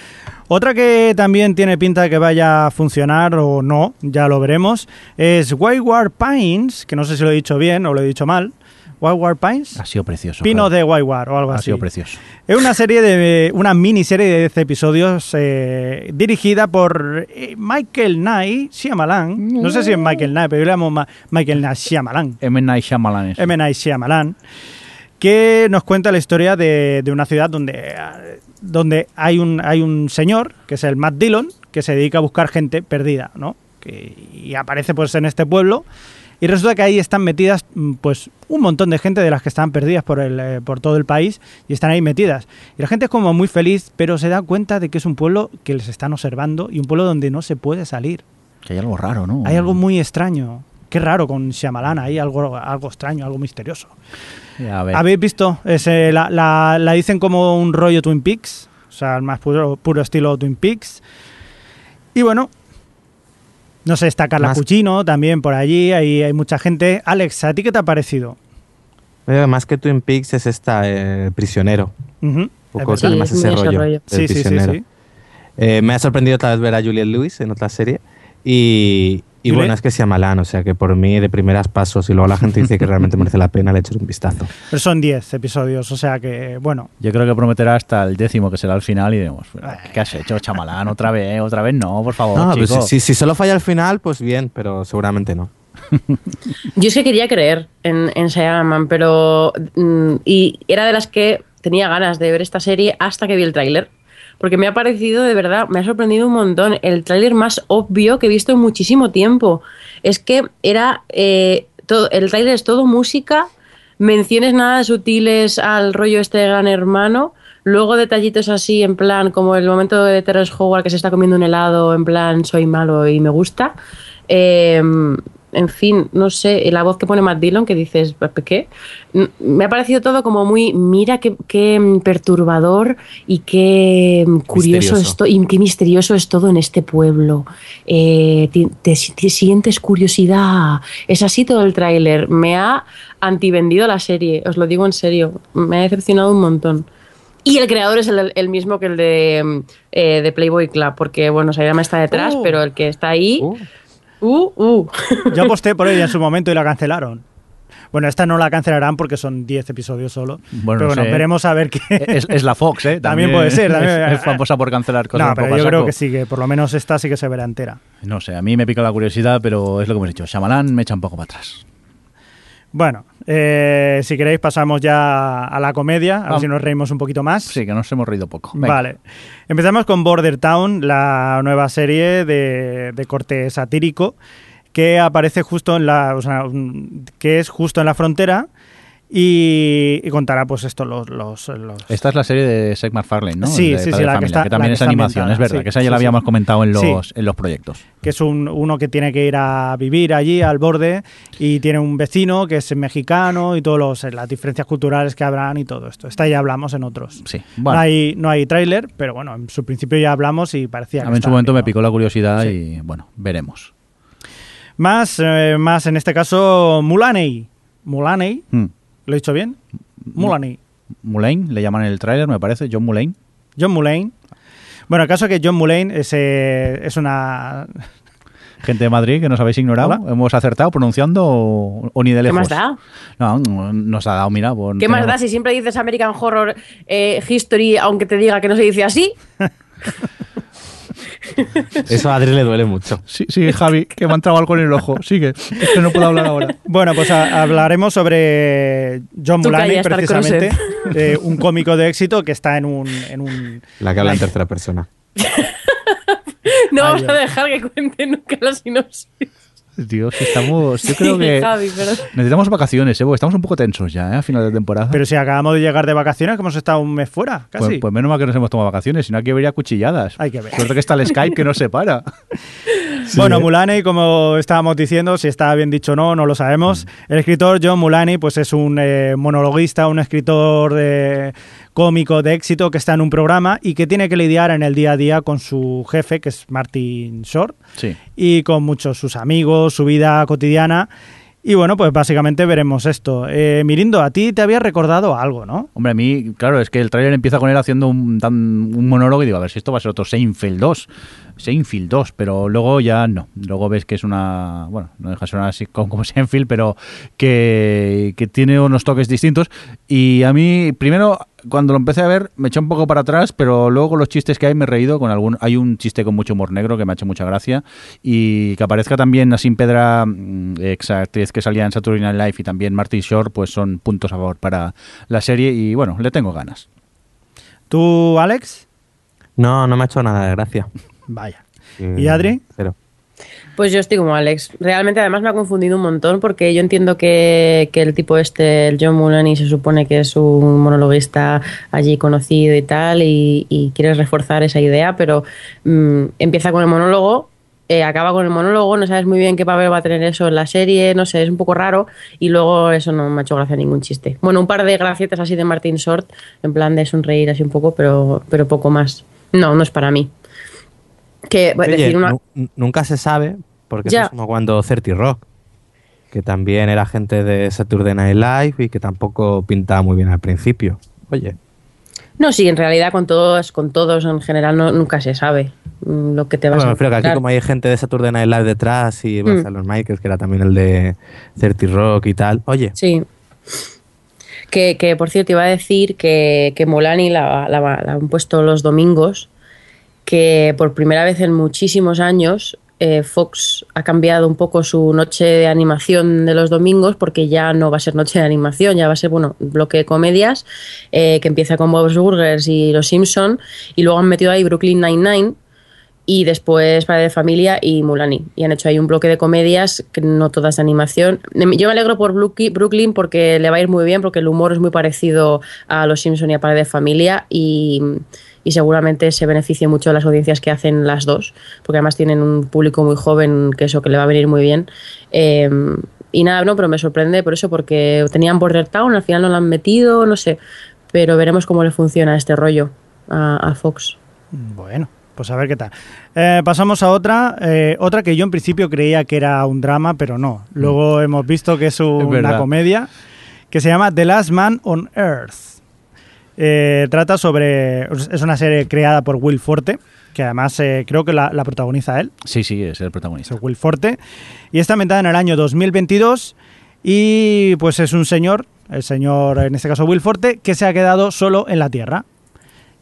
Otra que también tiene pinta de que vaya a funcionar o no, ya lo veremos, es Wayward Pines, que no sé si lo he dicho bien o lo he dicho mal. Whiteward Pines. Ha sido precioso. Pinos claro. de Whiteward o algo Ha así. sido precioso. Es una serie de una miniserie de 10 episodios eh, dirigida por eh, Michael Knight Shyamalan. No sé si es Michael Knight, pero yo le llamo Ma- Michael Knight Shyamalan. M. Night Shyamalan. M. Night Shyamalan, que nos cuenta la historia de, de una ciudad donde, donde hay, un, hay un señor, que es el Matt Dillon, que se dedica a buscar gente perdida, ¿no? Que, y aparece pues en este pueblo y resulta que ahí están metidas mm, pues un montón de gente de las que están perdidas por, el, eh, por todo el país y están ahí metidas. Y la gente es como muy feliz, pero se da cuenta de que es un pueblo que les están observando y un pueblo donde no se puede salir. Que hay algo raro, ¿no? Hay algo muy extraño. Qué raro con Shyamalan, hay algo, algo extraño, algo misterioso. A ver. ¿Habéis visto? Ese, la, la- la dicen como un rollo Twin Peaks, o sea, el más puro, puro estilo Twin Peaks. Y bueno, no sé, está Carla Más- Cuchino también por allí, ahí hay mucha gente. Alex, ¿a ti qué te ha parecido? Oye, más que Twin Peaks es esta, eh, Prisionero. Ujú, Un es poco Sí, más es ese rollo. Sí, sí, sí. Eh, me ha sorprendido otra vez ver a Juliette Lewis en otra serie. Y, y bueno, es que sea malán, o sea que por mí de primeras pasos y luego la gente dice que realmente merece la pena, le echaré un vistazo. Pero son 10 episodios, o sea que, bueno, Yo creo que prometerá hasta el décimo, que será el final, y diremos, "Bueno, ¿qué has hecho, chamalán? ¿Otra vez? ¿Otra vez? No, por favor, No, pues chico. si, si solo falla al final, pues bien, pero seguramente no. Yo es que quería creer en, en Shyamalan, pero. mm, y era de las que tenía ganas de ver esta serie hasta que vi el tráiler. Porque me ha parecido, de verdad, me ha sorprendido un montón. El tráiler más obvio que he visto en muchísimo tiempo. Es que era. eh, todo, el tráiler es todo música, menciones nada sutiles al rollo este de Gran Hermano. Luego detallitos así, en plan, como el momento de Terrence Howard que se está comiendo un helado, en plan, soy malo y me gusta. Eh, en fin, no sé, la voz que pone Matt Dillon, que dices, ¿qué? Me ha parecido todo como muy, mira qué, qué, mm, perturbador y qué mm, curioso esto, y qué misterioso es todo en este pueblo. Eh, te, te- te sientes curiosidad. Es así todo el tráiler. Me ha antivendido la serie, os lo digo en serio. Me ha decepcionado un montón. Y el creador es el, el mismo que el de, mm, eh, de Playboy Club, porque bueno, Sayama está detrás, Oh. pero el que está ahí, Uh, uh, uh. yo aposté por ella en su momento y la cancelaron. Bueno, esta no la cancelarán porque son 10 episodios solo. Bueno, pero no bueno, sé. veremos a ver qué. Es, es la Fox, ¿eh? También puede ser, también- es, es famosa por cancelar cosas no, pero yo creo que sí, que por lo menos esta sí que se verá entera. No sé, a mí me pica la curiosidad, pero es lo que hemos dicho. Shyamalan me echa un poco para atrás. Bueno, eh, si queréis pasamos ya a la comedia, a ver Vamos. si nos reímos un poquito más. Sí, que nos hemos reído poco. Venga. Vale. Empezamos con Border Town, la nueva serie de, de corte satírico que aparece justo en la. o sea, que es justo en la frontera y, y contará, pues, esto, los. los, los- Esta es la serie de Seth MacFarlane, ¿no? Sí, de sí, sí, la que está- que también la que es animación, es verdad, sí, que esa ya sí, la sí. habíamos comentado en los, en los proyectos. que es un, uno que tiene que ir a vivir allí al borde y tiene un vecino que es mexicano y todas las diferencias culturales que habrán y todo esto. Esta ya hablamos en otros. Sí, No bueno, hay, no hay tráiler, pero bueno, en su principio ya hablamos y parecía a mí en su momento me ¿no? picó la curiosidad y bueno, veremos. Más, eh, más en este caso, Mulaney. Mulaney, Hmm. ¿Lo he dicho bien? Mulaney. Mulaney, le llaman en el tráiler, me parece, John Mulaney. John Mulaney. Bueno, el caso es que John Mulaney es, eh, es una... Gente de Madrid que nos habéis ignorado. Hola. ¿Hemos acertado pronunciando o, o ni de ¿Qué lejos? más da? No, no, nos ha dado, mira. pues, ¿Qué más da si siempre dices American Horror eh, History, aunque te diga que no se dice así? eso a Adri le duele mucho. Sí, sí, Javi, que me ha entrado algo en el ojo. Sigue, es que no puedo hablar ahora. Bueno, pues a- hablaremos sobre John Mulaney, precisamente, eh, un cómico de éxito que está en un... En un La que habla en tercera persona. No Ay, vamos a dejar que cuente nunca la sinopsis. Dios, estamos. Yo creo que Javi, necesitamos vacaciones, ¿eh? Porque estamos un poco tensos ya, ¿eh? A final de temporada. pero si acabamos de llegar de vacaciones, que hemos estado un mes fuera, casi. Pues, pues menos mal que nos hemos tomado vacaciones, si no aquí habría cuchilladas. Hay que ver. Suerte que está el Skype que nos separa. Bueno, Mulaney, como estábamos diciendo, si está bien dicho o no, no lo sabemos. El escritor John Mulaney, pues es un eh, monologuista, un escritor eh, cómico de éxito que está en un programa y que tiene que lidiar en el día a día con su jefe, que es Martin Short, Sí. y con muchos sus amigos, su vida cotidiana. Y bueno, pues básicamente veremos esto. Eh, Mirindo, a ti te había recordado algo, ¿no? Hombre, a mí, claro, es que el tráiler empieza con él haciendo un, un monólogo y digo, a ver si esto va a ser otro Seinfeld 2. Seinfeld 2, pero luego ya no. Luego ves que es una, bueno, no deja de una sitcom como Seinfeld, pero que, que tiene unos toques distintos. Y a mí, primero, cuando lo empecé a ver, me eché un poco para atrás, pero luego con los chistes que hay me he reído. Con algún, hay un chiste con mucho humor negro que me ha hecho mucha gracia. Y que aparezca también Nassim Pedra, mm, ex actriz que salía en Saturday Night Live, y también Martin Short, pues son puntos a favor para la serie. Y bueno, le tengo ganas. ¿Tú, Alex? No, no me ha hecho nada de gracia. Vaya. Eh, ¿Y Adri? Cero. Pues yo estoy como Alex. Realmente además me ha confundido un montón porque yo entiendo que, que el tipo este, el John Mulaney, se supone que es un monologuista allí conocido y tal y, y quiere reforzar esa idea, pero mm, empieza con el monólogo, eh, acaba con el monólogo, no sabes muy bien qué papel va a tener eso en la serie, no sé, es un poco raro y luego eso no me ha hecho gracia ningún chiste. Bueno, un par de gracietas así de Martin Short, en plan de sonreír así un poco, pero, pero poco más. No, no es para mí. Que, Oye, decir una... nu- nunca se sabe, porque Ya. es como cuando Certi Rock, que también era gente de Saturday Night Live y que tampoco pintaba muy bien al principio. Oye, No, sí, en realidad con todos, con todos en general no, nunca se sabe mm, lo que te vas bueno, a refiero que aquí encontrar. como hay gente de Saturday Night Live detrás y Mm. Barcelona Michaels, que era también el de Certi Rock y tal. Oye, Sí. Que, que, por cierto iba a decir que, que Molani la, la- la han puesto los domingos, que por primera vez en muchísimos años eh, Fox ha cambiado un poco su noche de animación de los domingos porque ya no va a ser noche de animación, ya va a ser, bueno, bloque de comedias eh, que empieza con Bob's Burgers y Los Simpson y luego han metido ahí Brooklyn Nine-Nine y después Padre de Familia y Mulani. Y han hecho ahí un bloque de comedias, que no todas de animación. Yo me alegro por Brooklyn porque le va a ir muy bien, porque el humor es muy parecido a Los Simpson y a Padre de Familia y, y seguramente se beneficie mucho de las audiencias que hacen las dos, porque además tienen un público muy joven que eso que le va a venir muy bien. Eh, y nada, no, pero me sorprende por eso, porque tenían Border Town, al final no lo han metido, no sé, pero veremos cómo le funciona este rollo a, a Fox. Bueno, pues a ver qué tal. Eh, pasamos a otra, eh, otra que yo en principio creía que era un drama, pero no. Luego hemos visto que es Es una comedia que se llama The Last Man on Earth. Eh, trata sobre. Es una serie creada por Will Forte, que además eh, creo que la, la protagoniza él, Sí, sí, es el protagonista. es Will Forte. Y está ambientada en el año 2022. Y pues es un señor, el señor, en este caso Will Forte, que se ha quedado solo en la Tierra.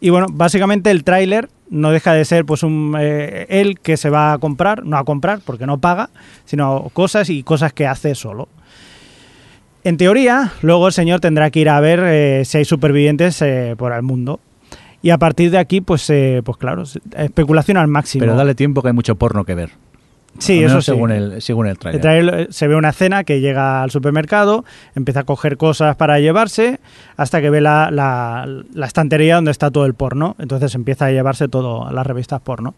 Y bueno, básicamente el tráiler no deja de ser pues un eh, él que se va a comprar, no a comprar porque no paga, sino cosas y cosas que hace solo. En teoría, luego el señor tendrá que ir a ver eh, si hay supervivientes eh, por el mundo. Y a partir de aquí, pues, eh, pues claro, especulación al máximo. Pero dale tiempo que hay mucho porno que ver. sí, eso sí. según el, según el El trailer. tráiler, eh, se ve una escena que llega al supermercado, empieza a coger cosas para llevarse, hasta que ve la, la- la estantería donde está todo el porno. Entonces empieza a llevarse todo las revistas porno.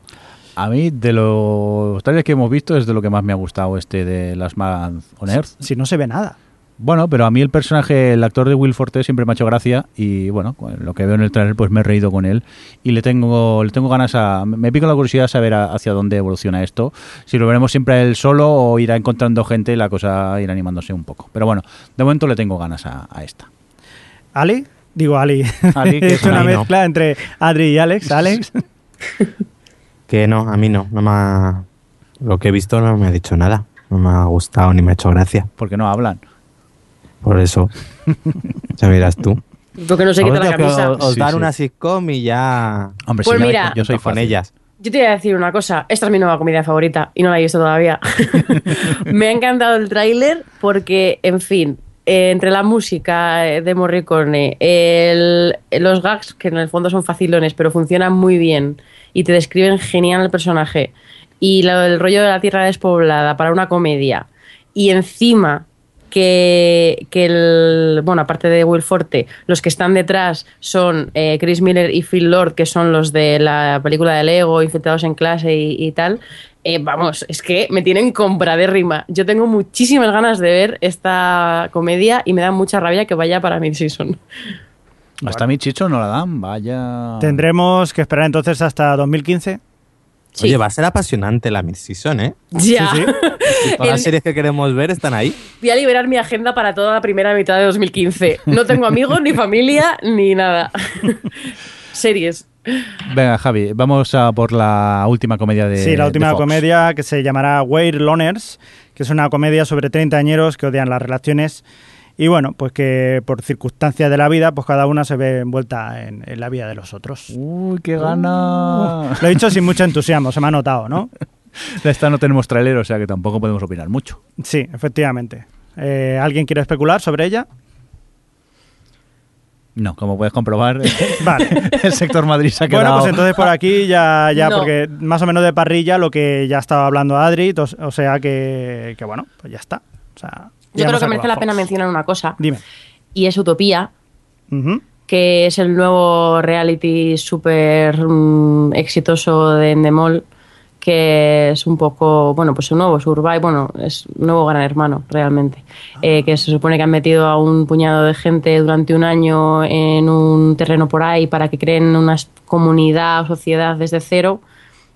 A mí, de los trailers que hemos visto, es de lo que más me ha gustado este de Las Man on Earth. Si no se ve nada. Bueno, pero a mí el personaje, el actor de Will Forte siempre me ha hecho gracia y bueno, lo que veo en el trailer pues me he reído con él y le tengo le tengo ganas a me pica la curiosidad saber a- hacia dónde evoluciona esto, si lo veremos siempre a él solo o irá encontrando gente y la cosa irá animándose un poco. Pero bueno, de momento le tengo ganas a, a esta. ¿Ali? Digo Ali. Ali, que es una no. mezcla entre Adri y Alex. Alex. que no, a mí no, no me ha- lo que he visto no me ha dicho nada, no me ha gustado ni me ha hecho gracia, Porque no hablan. Por eso, ya miras tú. Porque no se quita la camisa. os, os Sí, dar sí. una sitcom y ya Hombre, Pues yo- mira. yo soy con ellas. Yo te voy a decir una cosa, esta es mi nueva comida favorita y no la he visto todavía. Me ha encantado el tráiler porque, en fin, eh, entre la música eh, de Morricone, el- los gags, que en el fondo son facilones, pero funcionan muy bien y te describen genial el personaje, y lo- el rollo de la tierra despoblada para una comedia, y encima que, que el, bueno, aparte de Will Forte, los que están detrás son eh, Chris Miller y Phil Lord, que son los de la película de Lego, Infiltrados en clase y, y tal. Eh, vamos, es que me tienen compra de rima. Yo tengo muchísimas ganas de ver esta comedia y me da mucha rabia que vaya para mid-season. Hasta mi chicho no la dan, vaya. Tendremos que esperar entonces hasta 2015. Sí. Oye, va a ser apasionante la mid-season, ¿eh? Ya. Sí, sí. Todas las series que queremos ver están ahí. Voy a liberar mi agenda para toda la primera mitad de 2015. No tengo amigos, ni familia, ni nada. Series. Venga, Javi, vamos a por la última comedia de Sí, la última Fox. comedia que se llamará Weird Loners, que es una comedia sobre treintañeros que odian las relaciones y bueno, pues que por circunstancias de la vida, pues cada una se ve envuelta en, en la vida de los otros. Uy, qué gana. Lo he dicho sin mucho entusiasmo, se me ha notado, ¿no? De esta no tenemos trailer, o sea que tampoco podemos opinar mucho. Sí, efectivamente. Eh, ¿Alguien quiere especular sobre ella? No, como puedes comprobar, Vale. el sector Madrid se ha quedado... Bueno, pues entonces por aquí ya, ya No. porque más o menos de parrilla lo que ya estaba hablando Adri, o sea que, que bueno, pues ya está. O sea, Yo creo que merece la pena mencionar una cosa. Dime. Y es Utopía, que es el nuevo reality súper mm, exitoso de Endemol, que es un poco, bueno, pues un nuevo Survive, bueno, es un nuevo Gran Hermano, realmente. Eh, que se supone que han metido a un puñado de gente durante un año en un terreno por ahí para que creen una comunidad o sociedad desde cero.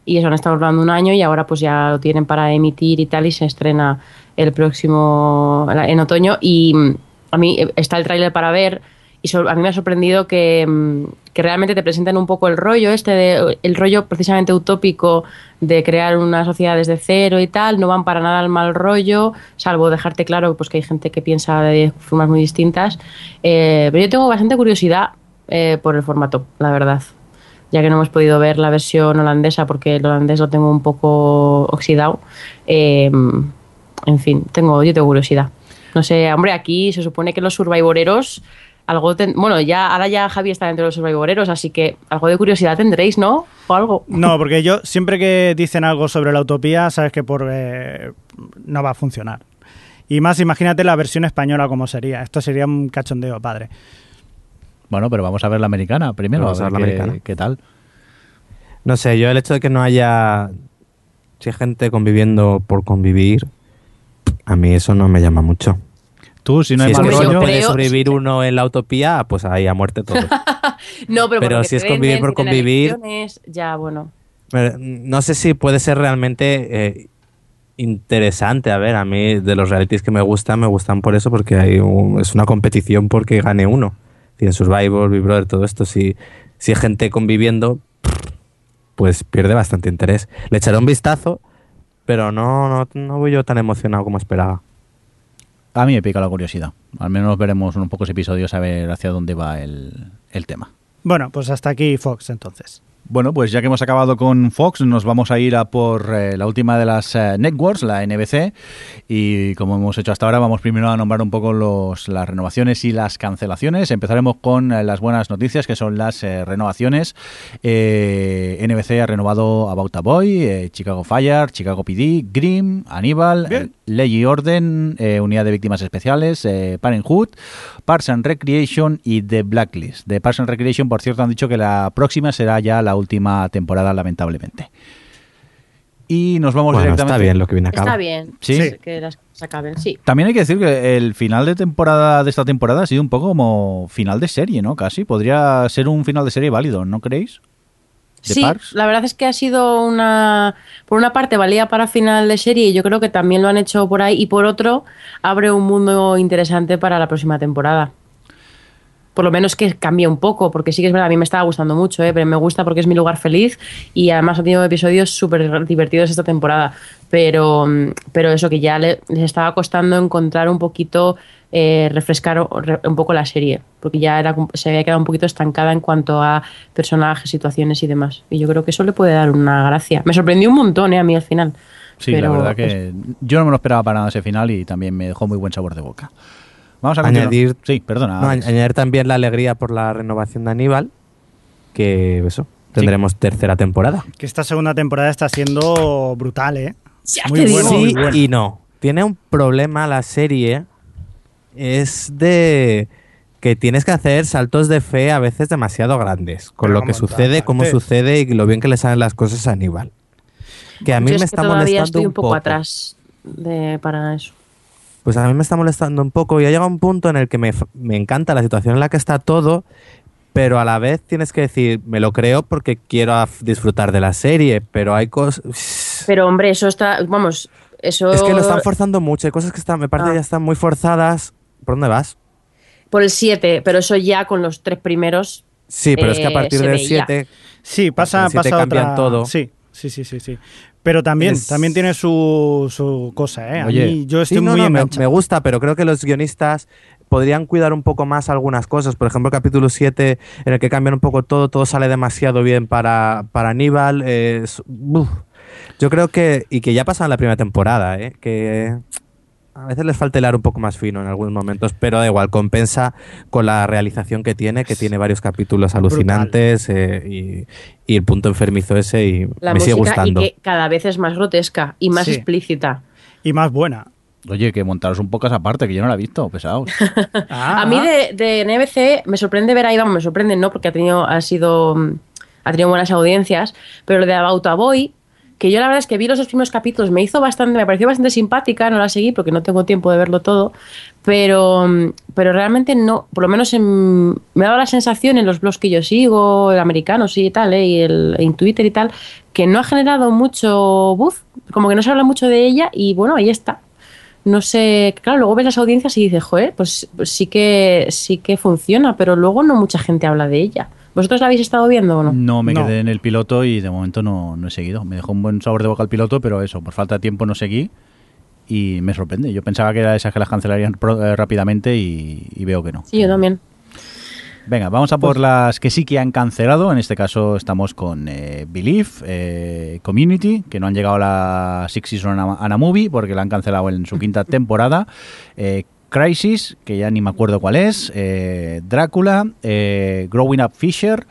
Y eso han estado hablando un año y ahora pues ya lo tienen para emitir y tal y se estrena el próximo, en otoño. Y mm, a mí eh, está el tráiler para ver y a mí me ha sorprendido que, mm, que realmente te presenten un poco el rollo este de el rollo precisamente utópico de crear una sociedad desde cero y tal no van para nada al mal rollo salvo dejarte claro pues que hay gente que piensa de formas muy distintas Eh, pero yo tengo bastante curiosidad eh, por el formato la verdad ya que no hemos podido ver la versión holandesa porque el holandés lo tengo un poco oxidado en fin tengo yo tengo curiosidad no sé, hombre, aquí se supone que los survivoreros algo ten- bueno, ya ahora ya Javi está dentro de los survivoreros, así que algo de curiosidad tendréis, ¿no? O algo. No, porque yo siempre que dicen algo sobre la utopía, sabes que por eh, no va a funcionar. Y más, imagínate la versión española como sería. Esto sería un cachondeo, padre. Bueno, pero vamos a ver la americana primero, Vamos a a ver ver la qué, americana. qué tal. No sé, yo el hecho de que no haya si hay gente conviviendo por convivir, a mí eso no me llama mucho. Tú, si no si hay es mal rollo... no puede creo- sobrevivir uno en la utopía, pues ahí a muerte todo. No, pero, Pero por lo que si es convivir por convivir- Ya, bueno. Pero, no sé si puede ser realmente eh, interesante. A ver, a mí de los realities que me gustan, me gustan por eso, porque hay un- es una competición porque gane uno. Tiene Survivor, Big Brother, todo esto. Si, si hay gente conviviendo, pues pierde bastante interés. Le echaré un vistazo, pero no, no, no voy yo tan emocionado como esperaba. A mí me pica la curiosidad. Al menos veremos unos pocos episodios a ver hacia dónde va el, el tema. Bueno, pues hasta aquí Fox entonces. Bueno, pues ya que hemos acabado con Fox, nos vamos a ir a por eh, la última de las eh, networks, la NBC, y como hemos hecho hasta ahora, vamos primero a nombrar un poco los, las renovaciones y las cancelaciones. Empezaremos con eh, las buenas noticias, que son las renovaciones. NBC ha renovado About a Boy, Chicago Fire, Chicago PD, Grimm, Aníbal, Ley y Orden, Unidad de Víctimas Especiales, Parenthood, Parks and Recreation y The Blacklist. De Parks and Recreation, por cierto, han dicho que la próxima será ya la última temporada, lamentablemente. Y nos vamos Bueno, directamente. está bien lo que viene a cabo. Está bien. Sí. Que las se acaben, sí. También hay que decir que el final de temporada de esta temporada ha sido un poco como final de serie, ¿no? Casi. Podría ser un final de serie válido, ¿no creéis? ¿De Sí, Parks? la verdad es que ha sido una. Por una parte, valía para final de serie y yo creo que también lo han hecho por ahí. Y por otro, abre un mundo interesante para la próxima temporada. Por lo menos que cambie un poco, porque sí que es verdad, a mí me estaba gustando mucho, ¿eh? pero me gusta porque es mi lugar feliz y además ha tenido episodios súper divertidos esta temporada. Pero, mm, pero eso que ya le- les estaba costando encontrar un poquito, eh, refrescar un poco la serie, porque ya era, se había quedado un poquito estancada en cuanto a personajes, situaciones y demás. Y yo creo que eso le puede dar una gracia. Me sorprendió un montón ¿eh? a mí al final. Sí, Pero, la verdad que yo no me lo esperaba para nada ese final y también me dejó muy buen sabor de boca. Vamos a. Añadir- Sí, perdona. No, añadir también la alegría por la renovación de Aníbal, que eso, tendremos tercera temporada. Que esta segunda temporada está siendo brutal, ¿eh? Ya muy te digo. bueno, sí muy bueno. y no. Tiene un problema la serie, es de que tienes que hacer saltos de fe a veces demasiado grandes, con Pero lo que sucede, cómo antes. sucede y lo bien que le salen las cosas a Aníbal. Que a mí Yo me es que está todavía molestando estoy un poco, poco. atrás de, para eso. Pues a mí me está molestando un poco y ha llegado un punto en el que me, me encanta la situación en la que está todo, pero a la vez tienes que decir, me lo creo porque quiero disfrutar de la serie, pero hay cosas... Pero hombre, eso está, vamos, eso... Es que lo están forzando mucho. Hay cosas que están, me parece Ah. ya están muy forzadas. ¿Por dónde vas? Por el 7, pero eso ya con los tres primeros... Sí, pero es que a Eh, partir del veía. 7 Sí, pasa, pasa cambian otra... todo. Sí, sí, sí, sí, sí. Pero también, Es- también tiene su, su cosa, ¿eh? A mí yo estoy Sí, no, muy no, me, gusta, pero creo que los guionistas podrían cuidar un poco más algunas cosas. Por ejemplo, el capítulo 7, en el que cambian un poco todo, todo sale demasiado bien para, para Aníbal. eh, es- uf. Yo creo que, y que ya pasa en la primera temporada, ¿eh? que a veces les falta hilar un poco más fino en algunos momentos, pero da igual, compensa con la realización que tiene, que tiene varios capítulos alucinantes eh, y, y el punto enfermizo ese y La me sigue música y gustando. que cada vez es más grotesca y más Sí. explícita. Y más buena. Oye, que montaros un poco esa parte, que yo no la he visto, pesados. Ah, A mí de, de NBC me sorprende ver ahí, vamos, me sorprende, ¿no? Porque ha tenido, ha sido, mm, ha tenido buenas audiencias, pero lo de About a Boy, que yo la verdad es que vi los dos primeros capítulos, me hizo bastante, me pareció bastante simpática, no la seguí porque no tengo tiempo de verlo todo, pero, pero realmente no, por lo menos en- me ha dado la sensación en los blogs que yo sigo, el americano sí y tal, ¿eh? y el, en Twitter y tal, que no ha generado mucho buzz, como que no se habla mucho de ella y bueno, ahí está no sé, claro, luego ves las audiencias y dices, joder, pues, pues sí que sí que funciona, pero luego no mucha gente habla de ella. ¿Vosotros la habéis estado viendo o no? No me No. quedé en el piloto y de momento no, no he seguido. Me dejó un buen sabor de boca el piloto, pero eso, por falta de tiempo no seguí y me sorprende. Yo pensaba que era esas que las cancelarían pro- eh, rápidamente y, y veo que no. Sí, yo también. Venga, vamos a por las que sí que han cancelado. En este caso estamos con eh, Believe, eh, Community, que no han llegado a la Six Season Ana- Ana Movie porque la han cancelado en su quinta temporada. Eh, Crisis, que ya ni me acuerdo cuál es. eh, Drácula, eh, Growing Up Fisher,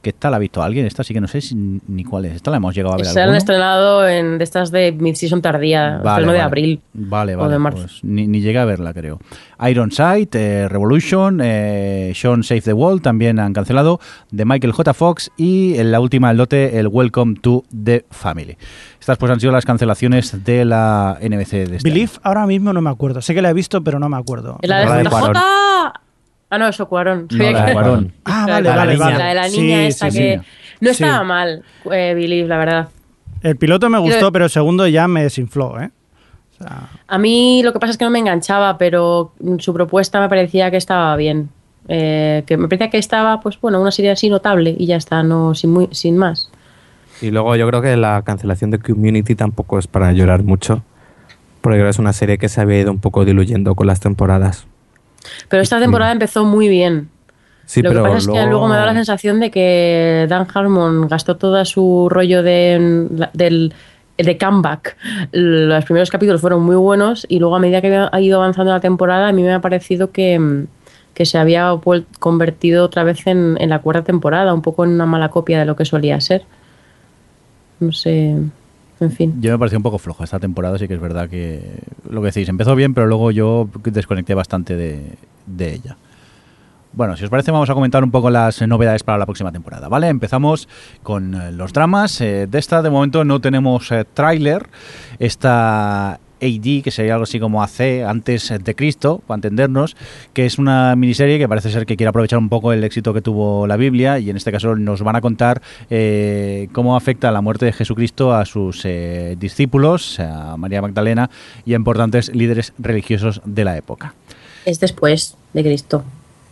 que esta la ha visto alguien. Esta sí que no sé si- ni cuál es. Esta la hemos llegado a ver Se han estrenado en de estas de mid-season tardía, estreno de abril. Vale, o vale. de marzo. pues ni, ni llegué a verla, creo. Ironside, eh, Revolution, eh, Sean Save the World también han cancelado. De Michael J. Fox y en la última del lote, el Welcome to the Family. Estas pues han sido las cancelaciones de la NBC de este Believe, ahora mismo no me acuerdo. Sé que la he visto, pero no me acuerdo. La de La de JJ. Ah, no, eso Cuarón. No, la de Cuarón. Ah, vale, vale, la vale. La de la Sí, niña sí, esta sí. que no Sí. estaba mal, eh, Believe, la verdad. El piloto me gustó, pero el segundo ya me desinfló, ¿eh? O sea, A mí lo que pasa es que no me enganchaba, pero su propuesta me parecía que estaba bien. Eh, que me parecía que estaba, pues bueno, una serie así notable y ya está, no sin, muy, sin más. Y luego yo creo que la cancelación de Community tampoco es para llorar mucho, porque creo que es una serie que se había ido un poco diluyendo con las temporadas. Pero esta temporada empezó muy bien. Sí, lo que pasa es que luego me da la sensación de que Dan Harmon gastó todo su rollo de, del, de comeback. Los primeros capítulos fueron muy buenos y luego a medida que ha ido avanzando la temporada a mí me ha parecido que, que se había convertido otra vez en, en la cuarta temporada, un poco en una mala copia de lo que solía ser. No sé, en fin. Yo me pareció un poco floja esta temporada, sí que es verdad que lo que decís, empezó bien, pero luego yo desconecté bastante de, ella. Bueno, si os parece vamos a comentar un poco las novedades para la próxima temporada, ¿vale? Empezamos con eh, los dramas. Eh, de esta de momento no tenemos eh, tráiler. Esta AD, que sería algo así como AC, antes de Cristo, para entendernos, que es una miniserie que parece ser que quiere aprovechar un poco el éxito que tuvo la Biblia y en este caso nos van a contar eh, cómo afecta la muerte de Jesucristo a sus eh, discípulos, a María Magdalena y a importantes líderes religiosos de la época. Es después de Cristo.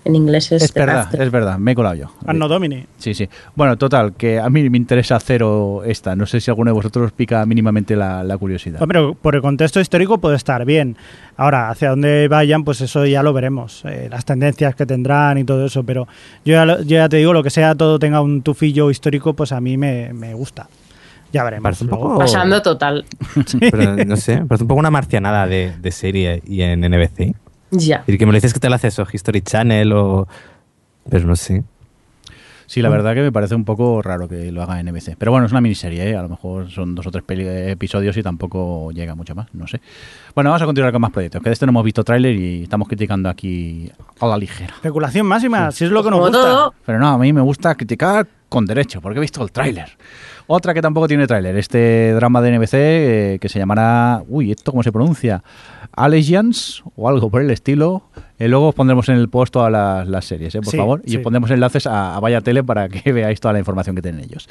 En inglés es, Es the verdad, after. es verdad, me he colado yo. Anno Domini. Sí, sí. Bueno, total, que a mí me interesa cero esta. No sé si alguno de vosotros pica mínimamente la, la curiosidad. Hombre, por el contexto histórico puede estar bien. Ahora, hacia dónde vayan, pues eso ya lo veremos. eh, las tendencias que tendrán y todo eso. Pero yo ya, lo- yo ya te digo, lo que sea todo tenga un tufillo histórico, pues a mí me, me gusta. Ya veremos. Parece un poco- Pasando total. Pero no sé, me parece un poco una marcianada de, de serie y en NBC. Ya. Y que me lo dices que te lo haces o History Channel o... Pero no sé. Sí, la verdad que me parece un poco raro que lo haga NBC. Pero bueno, es una miniserie, ¿eh? A lo mejor son dos o tres peli- episodios y tampoco llega mucho más, no sé. Bueno, vamos a continuar con más proyectos, que de este no hemos visto tráiler y estamos criticando aquí a la ligera. Especulación máxima, si es lo que nos Como gusta. todo, Pero no, a mí me gusta criticar con derecho, porque he visto el tráiler. Otra que tampoco tiene tráiler, este drama de NBC eh, que se llamará, uy, ¿esto cómo se pronuncia? Allegiance o algo por el estilo, Eh, luego os pondremos en el post todas las, las series, eh, por Sí, favor, y sí. os pondremos enlaces a, a Vaya Tele para que veáis toda la información que tienen ellos.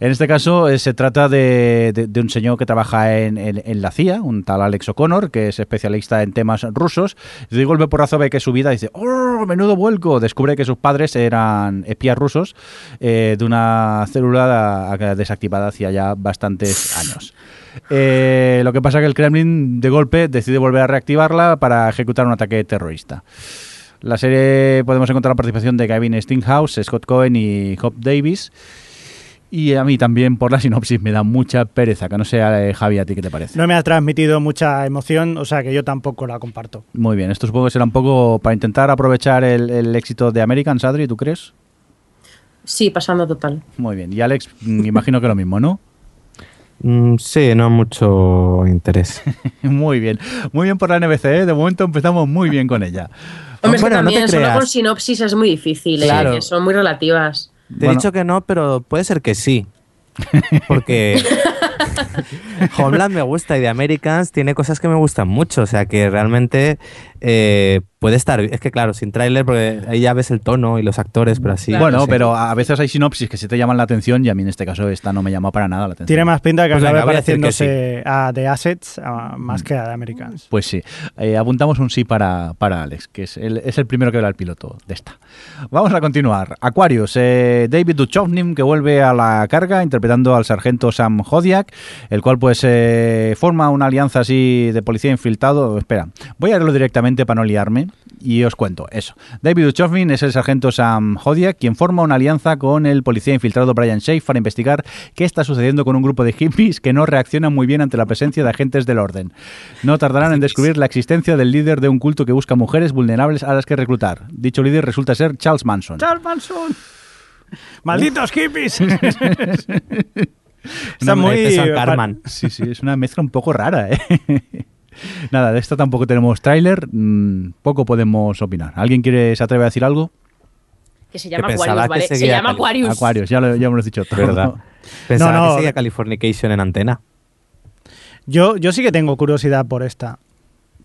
En este caso eh, se trata de, de- de un señor que trabaja en, en- en la CIA, un tal Alex O'Connor, que es especialista en temas rusos. Y de golpe porrazo ve que su vida dice, ¡oh, menudo vuelco! Descubre que sus padres eran espías rusos eh, de una célula desactivada hacía ya bastantes años. Eh, lo que pasa es que el Kremlin de golpe decide volver a reactivarla para ejecutar un ataque terrorista. La serie podemos encontrar la participación de Gavin Stinghouse, Scott Cohen y Hop Davis. Y a mí también por la sinopsis me da mucha pereza, que no sea eh, Javi, ¿a ti qué te parece? No me ha transmitido mucha emoción, o sea que yo tampoco la comparto. Muy bien, esto supongo que será un poco para intentar aprovechar el, el éxito de American Sadri, ¿tú crees? Sí, pasando total. Muy bien, y Alex, mm, imagino que lo mismo, ¿no? Mm, sí, no mucho interés. Muy bien, muy bien por la NBC, ¿eh? de momento empezamos muy bien con ella. Hombre, es que Bueno, no te también solo creas. con sinopsis es muy difícil, ¿eh? Claro. que son muy relativas. Te Bueno. he dicho que no, pero puede ser que sí. Porque Homeland me gusta y The Americans tiene cosas que me gustan mucho. O sea que realmente eh, puede estar. Es que claro, sin tráiler, porque ahí ya ves el tono y los actores, pero así. bueno, no sé. pero a veces hay sinopsis que sí te llaman la atención y a mí en este caso esta no me llamó para nada la atención. Tiene más pinta que Pues venga, acabe voy a decir que pareciéndose a The Assets a- más que a The Americans. Pues sí, Eh, apuntamos un sí para, para Alex, que es el, es el primero que verá el piloto de esta. Vamos a continuar. Aquarius, eh, David Duchovny que vuelve a la carga interpretando al sargento Sam Hodiak, el cual pues eh, forma una alianza así de policía infiltrado. Espera, voy a leerlo directamente para no liarme y os cuento eso. David Duchovny es el sargento Sam Hodiak quien forma una alianza con el policía infiltrado Brian Shafe para investigar qué está sucediendo con un grupo de hippies que no reaccionan muy bien ante la presencia de agentes del orden. No tardarán en descubrir la existencia del líder de un culto que busca mujeres vulnerables a las que reclutar. Dicho líder resulta ser Charles Manson. Charles Manson. ¡Malditos hippies! Una Está muy... San Carman. Sí, sí, es una mezcla un poco rara, ¿eh? Nada, de esta tampoco tenemos tráiler, mm, poco podemos opinar. ¿Alguien quiere se atreve a decir algo? Que se llama Aquarius, que ¿vale? Se llama Cali- Aquarius. Aquarius, ya lo, ya has dicho todo. ¿Verdad? Pensaba No, no. que seguía Californication en antena. Yo, yo sí que tengo curiosidad por esta.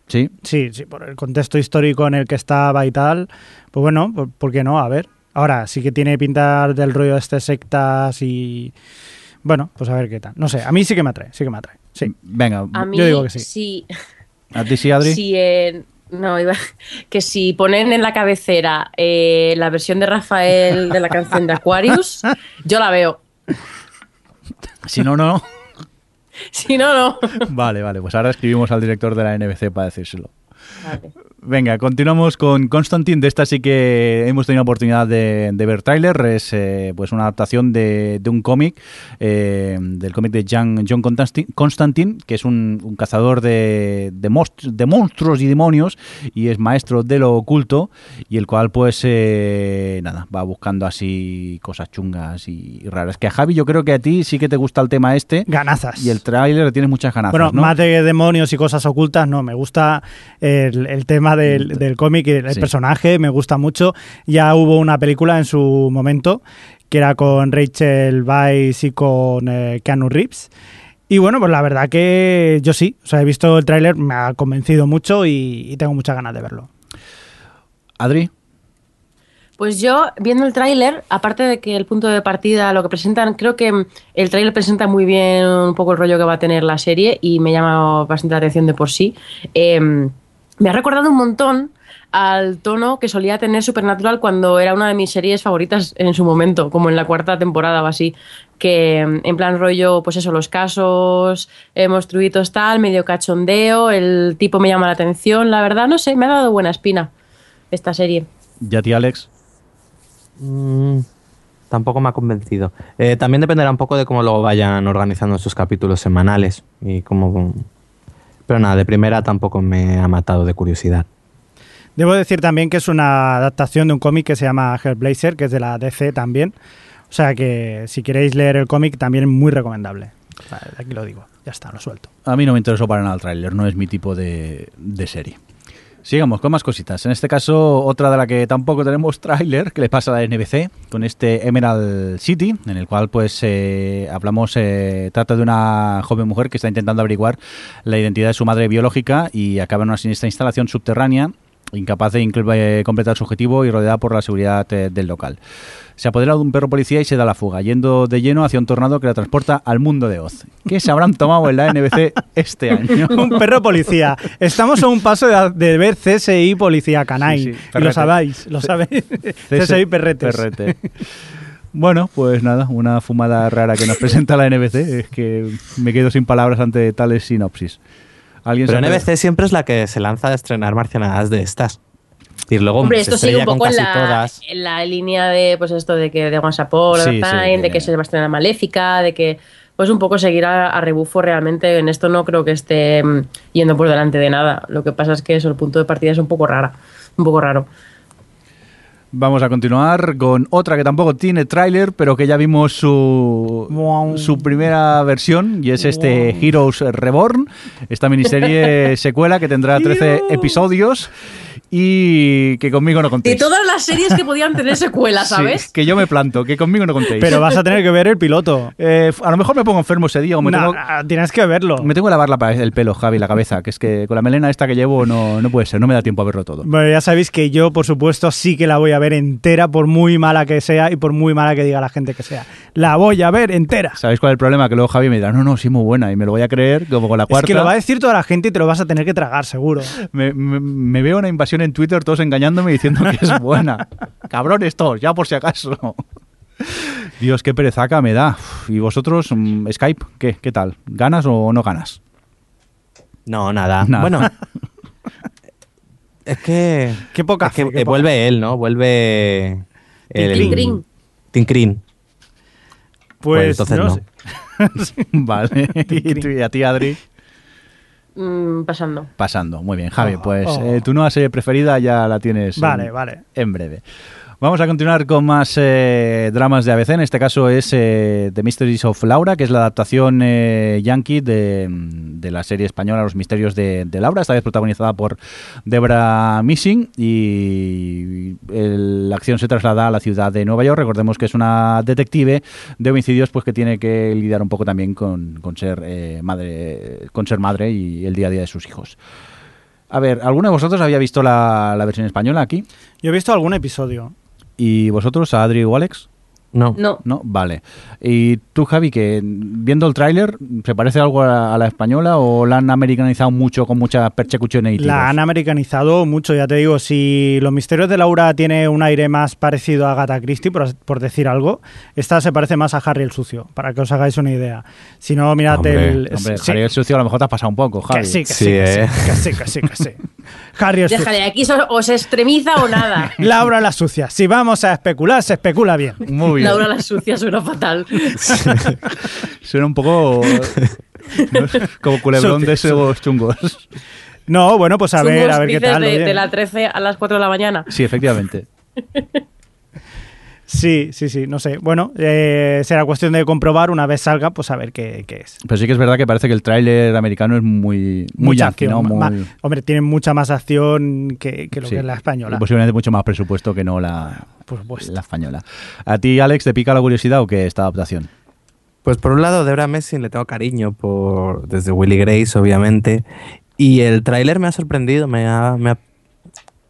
Sí, Sí, sí, por el contexto histórico en el que estaba y tal. Pues bueno, ¿por, por qué no? A ver. Ahora, sí que tiene pinta del rollo de este sectas y... Bueno, pues a ver qué tal. No sé, a mí sí que me atrae, sí que me atrae. Sí. venga, A mí, Yo digo que sí. sí. a ti sí, Adri. Si en- no, iba, que si ponen en la cabecera eh, la versión de Rafael de la canción de Aquarius, yo la veo. Si no, no. Si no, no. Vale, vale, pues ahora escribimos al director de la NBC para decírselo. Vale. Venga, continuamos con Constantine. De esta sí que hemos tenido oportunidad de, de ver tráiler. Es eh, pues una adaptación de, de un cómic, eh, del cómic de John, John Constantin- Constantine, que es un, un cazador de, de, monst- de monstruos y demonios y es maestro de lo oculto y el cual pues eh, nada, va buscando así cosas chungas y raras. Que a Javi yo creo que a ti sí que te gusta el tema este Ganazas. y el tráiler le tienes muchas ganas. Bueno, ¿no? más de demonios y cosas ocultas, no, me gusta el, el tema del, del cómic y el Sí. personaje, me gusta mucho. Ya hubo una película en su momento que era con Rachel Weisz y con eh, Keanu Reeves. Y bueno, pues la verdad que yo sí, o sea, he visto el tráiler, me ha convencido mucho y, y tengo muchas ganas de verlo. Adri. Pues yo, viendo el tráiler, aparte de que el punto de partida, lo que presentan, creo que mm, el tráiler presenta muy bien un poco el rollo que va a tener la serie y me llama bastante la atención de por sí. Eh, me ha recordado un montón al tono que solía tener Supernatural cuando era una de mis series favoritas en su momento, como en la cuarta temporada o así, que mm, en plan rollo, pues eso, los casos, eh, monstruitos tal, medio cachondeo, el tipo me llama la atención, la verdad, no sé, me ha dado buena espina esta serie. ¿Y a ti, Alex? Mm, tampoco me ha convencido. Eh, también dependerá un poco de cómo luego vayan organizando sus capítulos semanales y cómo. Pero nada, de primera tampoco me ha matado de curiosidad. Debo decir también que es una adaptación de un cómic que se llama Hellblazer, que es de la DC también. O sea que si queréis leer el cómic, también es muy recomendable. Aquí lo digo, ya está, lo suelto. A mí no me interesó para nada el tráiler, no es mi tipo de, de serie. Sigamos con más cositas. En este caso, otra de la que tampoco tenemos tráiler, que le pasa a la NBC, con este Emerald City, en el cual pues eh, hablamos, eh, trata de una joven mujer que está intentando averiguar la identidad de su madre biológica y acaba en una siniestra instalación subterránea incapaz de eh, completar su objetivo y rodeada por la seguridad eh, del local. Se apodera de un perro policía y se da la fuga, yendo de lleno hacia un tornado que la transporta al mundo de Oz. ¿Qué se habrán tomado en la NBC este año? Un perro policía. Estamos a un paso de, de ver CSI Policía Canine. Sí, sí, y lo sabéis, lo sabéis. CSI Perretes. Perrete. Bueno, pues nada, una fumada rara que nos presenta la NBC. Es que me quedo sin palabras ante tales sinopsis. ¿Alguien Pero NBC siempre es la que se lanza a estrenar marcianadas de estas. Y luego Hombre, se esto sigue un poco en la, todas. en la línea de, pues esto de que de a Sí, sí, de que- que se va a estrenar Maléfica, de que pues un poco seguir a, a rebufo realmente en esto no creo que esté mm, yendo por delante de nada. Lo que pasa es que eso, el punto de partida es un poco rara, un poco raro. Vamos a continuar con otra que tampoco tiene tráiler, pero que ya vimos su, Wow. su primera versión, y es este Heroes Reborn, esta miniserie secuela que tendrá 13 Heroes. episodios y que conmigo no contéis. De todas las series que podían tener secuelas, Sí, ¿sabes? que yo me planto, que conmigo no contéis. Pero vas a tener que ver el piloto. Eh, a lo mejor me pongo enfermo ese día o me, No, tengo, tienes que verlo. me tengo que lavar la, el pelo, Javi, la cabeza, que es que con la melena esta que llevo no, no puede ser, no me da tiempo a verlo todo. Bueno, ya sabéis que yo, por supuesto, sí que la voy a ver entera, por muy mala que sea y por muy mala que diga la gente que sea. La voy a ver entera. ¿Sabéis cuál es el problema? Que luego Javi me dirá, no, no, sí, muy buena, y me lo voy a creer como con la cuarta. Es que lo va a decir toda la gente y te lo vas a tener que tragar, seguro. Me, me- me veo una invasión en Twitter, todos engañándome y diciendo que es buena. Cabrones todos, ya por si acaso. Dios, qué perezaca me da. ¿Y vosotros, mm, Skype, qué, qué tal? ¿Ganas o no ganas? No, nada. Nada. Bueno, es que. Qué poca es que, fe, qué eh, poca vuelve él, ¿no? Vuelve. el- Tincrin. Tincrin. Pues, Pues entonces no no. sé. vale. ¿Y, a ti, Adri? Mm, pasando. Pasando. Muy bien, Javi. Oh, Pues oh. eh, tu nueva serie preferida ya la tienes. en- Vale, vale. en breve. Vamos a continuar con más eh, dramas de ABC. En este caso es eh, The Mysteries of Laura, que es la adaptación eh, yankee de, de la serie española Los Misterios de, Laura, esta vez protagonizada por Debra Missing. Y la acción se traslada a la ciudad de Nueva York. Recordemos que es una detective de homicidios pues que tiene que lidiar un poco también con, con ser, eh, madre, con ser madre y el día a día de sus hijos. A ver, ¿alguno de vosotros había visto la versión española aquí? Yo he visto algún episodio. ¿Y vosotros, a Adri o Alex? No. No. No, vale. ¿Y tú, Javi, que viendo el tráiler, ¿se parece algo a, a la española o la han americanizado mucho con muchas persecuciones y tiros? La han americanizado mucho, ya te digo, si Los Misterios de Laura tiene un aire más parecido a Agatha Christie, por, por decir algo, esta se parece más a Harry el Sucio, para que os hagáis una idea. Si no, mirad Hombre, el... Hombre, sí, Harry el sucio a lo mejor te has pasado un poco, Javi. que sí, que sí, Sí, que eh. sí, que sí, que sí, que sí. Harry el Sucio. Déjale, aquí so- o se extremiza o nada. Laura la Sucia. Si vamos a especular, se especula bien. Muy bien. Laura la sucia suena fatal. Suena un poco no como culebrón de esos chungos. No, bueno, pues a ver, a ver qué tal. De, oye. de la 13 a las 4 de la mañana. Sí, efectivamente. Sí, sí, sí, no sé. Bueno, eh, será cuestión de comprobar una vez salga, pues a ver qué, qué es. Pero sí que es verdad que parece que el tráiler americano es muy, muy Mucha yankee, acción, ¿no? Muy- hombre, tienen mucha más acción que, que lo sí. que es la española. Y posiblemente mucho más presupuesto que no la, Por supuesto. la española. ¿A ti, Alex, te pica la curiosidad o qué esta adaptación? Pues por un lado, Debra Messing le tengo cariño por desde Willy Grace, obviamente. Y el tráiler me ha sorprendido, me ha, me, ha,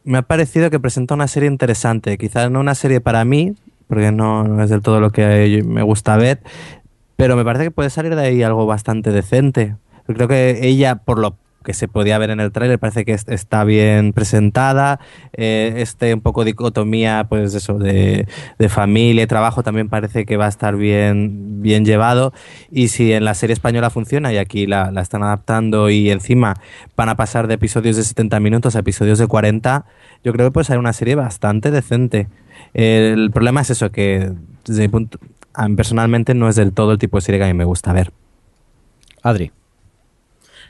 me ha parecido que presenta una serie interesante. Quizás no una serie para mí, porque no, es del todo lo que me gusta ver, pero me parece que puede salir de ahí algo bastante decente. Creo que ella, por lo que se podía ver en el tráiler, parece que es- está bien presentada. Eh, este un poco dicotomía, pues eso, de, de familia y trabajo también parece que va a estar bien, bien llevado. Y si en la serie española funciona y aquí la, la están adaptando y encima van a pasar de episodios de 70 minutos a episodios de 40, yo creo que puede ser una serie bastante decente. El problema es eso, que desde mi punto, a mí personalmente no es del todo el tipo de serie que a mí me gusta ver. Adri.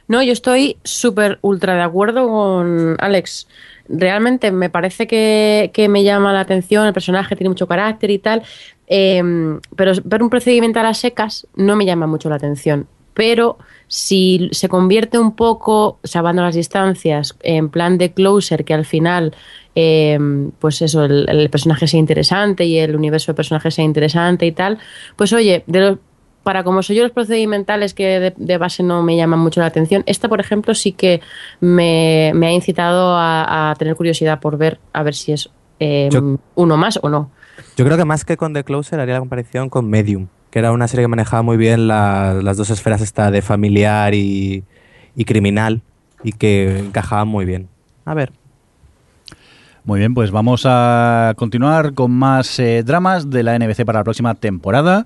No, yo estoy súper ultra de acuerdo con Alex. Realmente me parece que, que me llama la atención, el personaje tiene mucho carácter y tal, eh, pero ver un procedimiento a las secas no me llama mucho la atención. Pero si se convierte un poco, salvando las distancias, en plan de closer, que al final, eh, pues eso, el, el personaje sea interesante y el universo de personajes sea interesante y tal, pues oye, de los para como soy yo los procedimentales que de, de base no me llaman mucho la atención, esta, por ejemplo, sí que me, me ha incitado a, a tener curiosidad por ver a ver si es eh, Yo- uno más o no. Yo creo que más que con The Closer haría la comparación con Medium, que era una serie que manejaba muy bien la- las dos esferas esta de familiar y, y criminal y que encajaban muy bien. A ver. Muy bien, pues vamos a continuar con más eh, dramas de la NBC para la próxima temporada.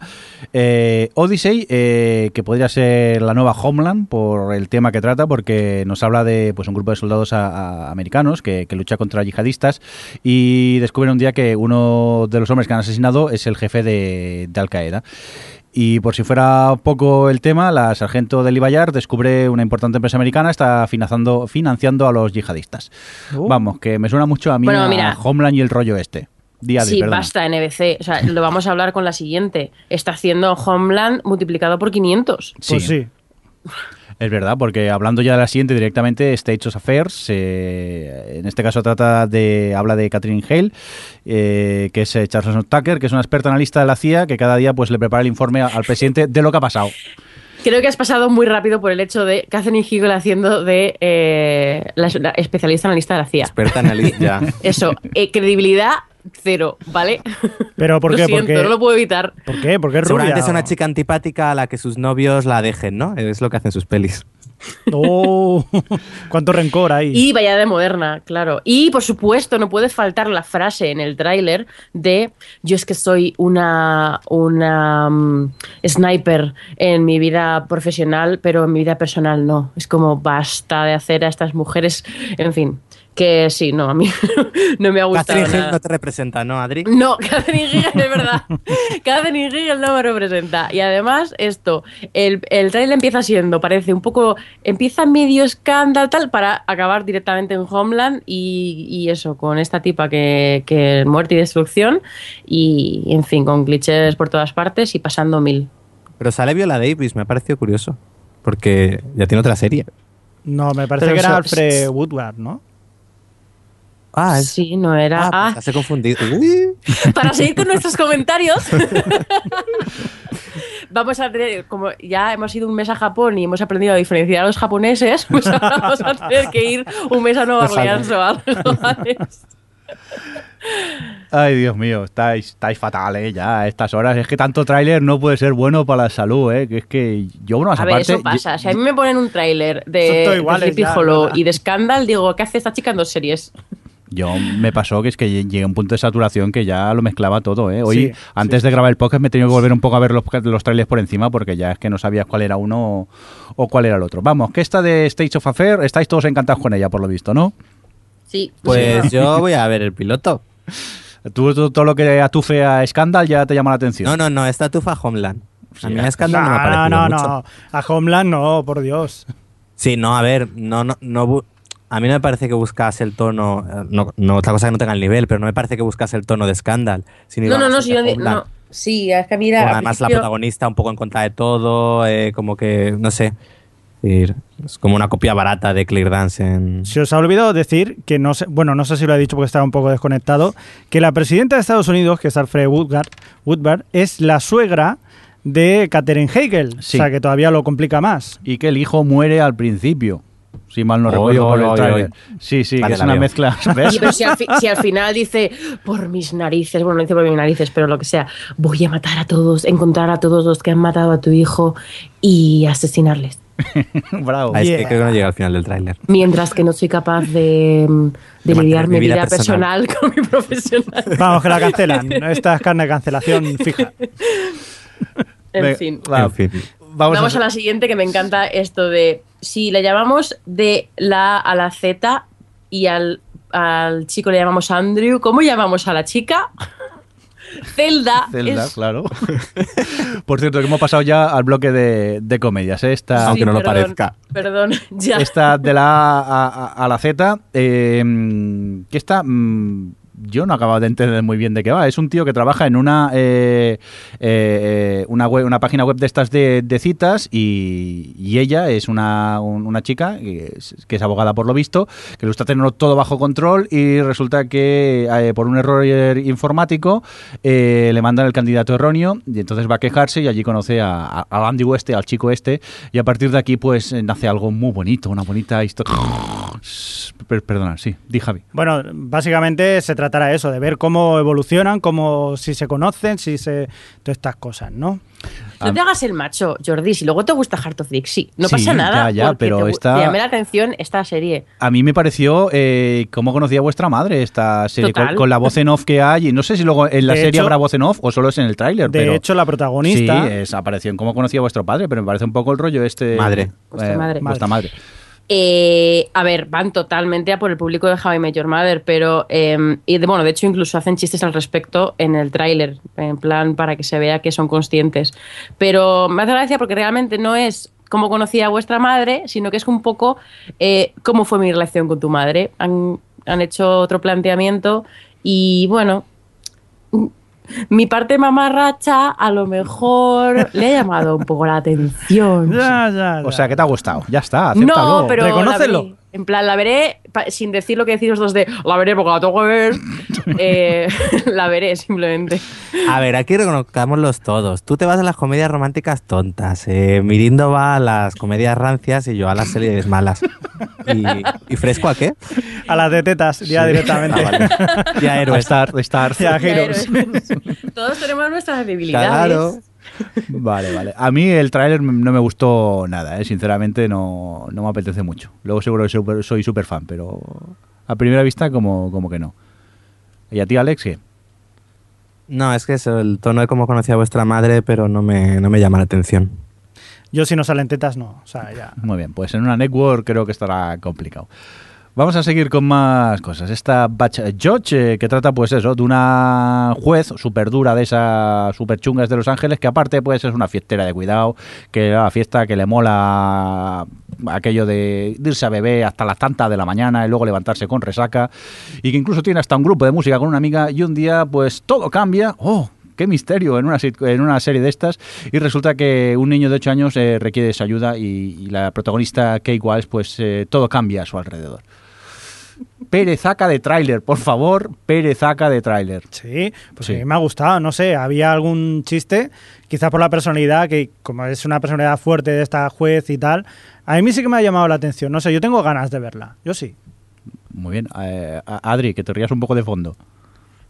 Eh, Odyssey, eh, que podría ser la nueva Homeland por el tema que trata, porque nos habla de pues un grupo de soldados a- americanos que, que lucha contra yihadistas y descubren un día que uno de los hombres que han asesinado es el jefe de Al Qaeda. Y por si fuera poco el tema, la sargento del Ibayar descubre una importante empresa americana está financiando, financiando a los yihadistas. Uh. Vamos, que me suena mucho a mí Bueno, a mira. Homeland y el rollo este. Día sí, basta, NBC. O sea, lo vamos a hablar con la siguiente. Está haciendo Homeland multiplicado por 500. Pues sí. Es verdad, porque hablando ya de la siguiente directamente, States of Affairs, eh, en este caso trata de, habla de Catherine Hale, eh, que es eh, Charles Tucker, que es una experta analista de la CIA, que cada día pues le prepara el informe al presidente de lo que ha pasado. Creo que has pasado muy rápido por el hecho de Catherine Hegel haciendo de eh, la, la especialista analista de la CIA. Experta analista. ya. Eso, eh, credibilidad cero, ¿vale? Pero ¿por lo qué? siento, Porque- no lo puedo evitar. ¿Por qué? Porque es Seguramente rubia. es una chica antipática a la que sus novios la dejen, ¿no? Es lo que hacen sus pelis. Oh, cuánto rencor hay. Y vaya de moderna, claro. Y por supuesto, no puede faltar la frase en el tráiler de yo es que soy una, una mm, sniper en mi vida profesional, pero en mi vida personal no. Es como basta de hacer a estas mujeres, en fin, que sí, no, a mí no me ha gustado. Catherine Hill nada. no te representa, ¿no, Adri? No, Catherine Hegel es verdad. Catherine Hegel no me representa. Y además, esto, el, el trailer empieza siendo, parece un poco, empieza medio escándalo tal, para acabar directamente en Homeland y, y eso, con esta tipa que, que muerte y destrucción y, en fin, con glitches por todas partes y pasando mil. Pero sale Viola Davis, me ha parecido curioso. Porque ya tiene otra serie. No, me parece Pero que era Alfred Woodward, ¿no? Ah, es. Sí, no era... Ah, ah, pues se ha confundido. Uy. para seguir con nuestros comentarios, vamos a tener, como ya hemos ido un mes a Japón y hemos aprendido a diferenciar a los japoneses, pues ahora vamos a tener que ir un mes a Nueva Orleans o algo. Ay, Dios mío, estáis, estáis fatales ya a estas horas. Es que tanto tráiler no puede ser bueno para la salud, ¿eh? Que es que yo, bueno, A ver, eso pasa. Si a mí me ponen un tráiler de, de iguales Sleepy ya, Hollow ¿verdad? y de Scandal, digo, ¿qué hace esta chica en dos series? Yo me pasó que es que llegué a un punto de saturación que ya lo mezclaba todo, ¿eh? Hoy, Sí, antes de grabar el podcast, me he tenido que volver un poco a ver los, los trailers por encima porque ya es que no sabías cuál era uno o, o cuál era el otro. Vamos, que esta de Stage of Affair, estáis todos encantados con ella, por lo visto, ¿no? Sí. Pues yo voy a ver el piloto. Tú, tú- todo lo que atufe a Scandal ya te llama la atención. No, no, no, esta tufa Homeland. A mí Sí. Scandal no me ha no, parecido no, mucho. no. A Homeland no, por Dios. Sí, no, a ver, no, no, no a mí no me parece que buscase el tono, eh, no, no, otra cosa que no tenga el nivel, pero no me parece que buscase el tono de Scandal. sino No, no, no, si yo no. Sí, es que mira. Bueno, además la protagonista un poco en contra de todo, eh, como que, no sé, es como una copia barata de Clear Dance en... Se os ha olvidado decir que no sé, bueno, no sé si lo he dicho porque estaba un poco desconectado, que la presidenta de Estados Unidos, que es Alfred Woodward, Woodward es la suegra de Catherine Hegel, Sí. o sea que todavía lo complica más. Y que el hijo muere al principio. Si mal no recuerdo por el. Sí, sí, Vale, que es una veo. mezcla. pero si al, fi- si al final dice, por mis narices, bueno, no dice por mis narices, pero lo que sea, voy a matar a todos, encontrar a todos los que han matado a tu hijo y asesinarles. Bravo. Ah, es que creo que no llega al final del tráiler. Mientras que no soy capaz de, de De lidiar mi vida vida personal con mi profesional. Vamos, que la cancelan. Esta es carne de cancelación fija. En fin. va, En fin. Vamos, Vamos a la siguiente que me encanta esto de si le llamamos de la A a la Z y al, al chico le llamamos Andrew, ¿cómo llamamos a la chica? Zelda. Zelda, es- claro. Por cierto, que hemos pasado ya al bloque de, de comedias. ¿eh? Esta, Aunque no lo parezca. Perdón, ya. esta de la A a, a- a la Z, eh, que esta, mm, yo no acabo de entender muy bien de qué va. Es un tío que trabaja en una eh, eh, una, web, una página web de estas de, citas y, y ella es una, un- una chica que es, que es abogada por lo visto, que lo está teniendo todo bajo control y resulta que eh, por un error informático eh, le mandan el candidato erróneo y entonces va a quejarse y allí conoce a, a- Andy este, al chico este y a partir de aquí pues nace algo muy bonito, una bonita historia. Per- Perdona, sí, di Javi. Bueno, básicamente se tratará eso, de ver cómo evolucionan, cómo si se conocen, si se... todas estas cosas, ¿no? No te hagas el macho, Jordi. Si luego te gusta Heart of Dixie, no Sí, pasa nada. ya, pero te, te llamé la atención esta serie. A mí me pareció eh, cómo conocía vuestra madre esta serie, con, la voz en off que hay. Y no sé si luego en la De serie hecho- habrá voz en off o solo es en el tráiler. De pero hecho, la protagonista... Sí, es, apareció en cómo conocía vuestro padre, pero me parece un poco el rollo este. Madre. Vuestra madre. Vuestra madre. Eh, a ver, van totalmente a por el público de How I Met Your Mother, pero eh, y de, bueno, de hecho incluso hacen chistes al respecto en el tráiler, en plan para que se vea que son conscientes. Pero me hace gracia porque realmente no es cómo conocí a vuestra madre, sino que es un poco eh, cómo fue mi relación con tu madre. Han, han hecho otro planteamiento y bueno, mi parte mamarracha a lo mejor le ha llamado un poco la atención. Ya, ya, ya. O sea, que te ha gustado. Ya está, acéptalo. No, pero la Reconócelo. En plan, la veré pa- sin decir lo que decís los dos de la veré porque la tengo que ver. Eh, la veré simplemente. A ver, aquí reconozcámoslos todos. Tú te vas a las comedias románticas tontas. Eh, Mirindo va a las comedias rancias y yo a las series malas. ¿Y, y Fresco a qué? A las de tetas, ya directamente. Ah, vale. Ya. Star, Star. Ya, Ya, Heroes. héroes. Todos tenemos nuestras debilidades. Claro. Vale, vale. A mí el tráiler no me gustó nada, ¿eh? sinceramente no, no me apetece mucho. Luego seguro que super- soy súper fan, pero a primera vista como, como que no. ¿Y a ti, Alex, qué? No, es que eso, el tono de cómo conocía a vuestra madre, pero no me, no me llama la atención. Yo si no salen tetas, no. O sea, ya. Muy bien, pues en una network creo que estará complicado. Vamos a seguir con más cosas. Esta Batch Judge, eh, que trata pues eso, de una juez súper dura de esas súper chungas de Los Ángeles, que aparte pues es una fiestera de cuidado, que la fiesta que le mola aquello de irse a beber hasta las tantas de la mañana y luego levantarse con resaca, y que incluso tiene hasta un grupo de música con una amiga y un día pues todo cambia. ¡Oh! qué misterio en una, en una serie de estas y resulta que un niño de 8 años eh, requiere esa ayuda y, y la protagonista Kate Walsh pues eh, todo cambia a su alrededor. Perezaca de tráiler, por favor, perezaca de tráiler. Sí, pues Sí. a mí me ha gustado, no sé, había algún chiste, quizá por la personalidad, que como es una personalidad fuerte de esta juez y tal, a mí sí que me ha llamado la atención, no sé, yo tengo ganas de verla, yo sí. Muy bien. Eh, Adri, que te rías un poco de fondo.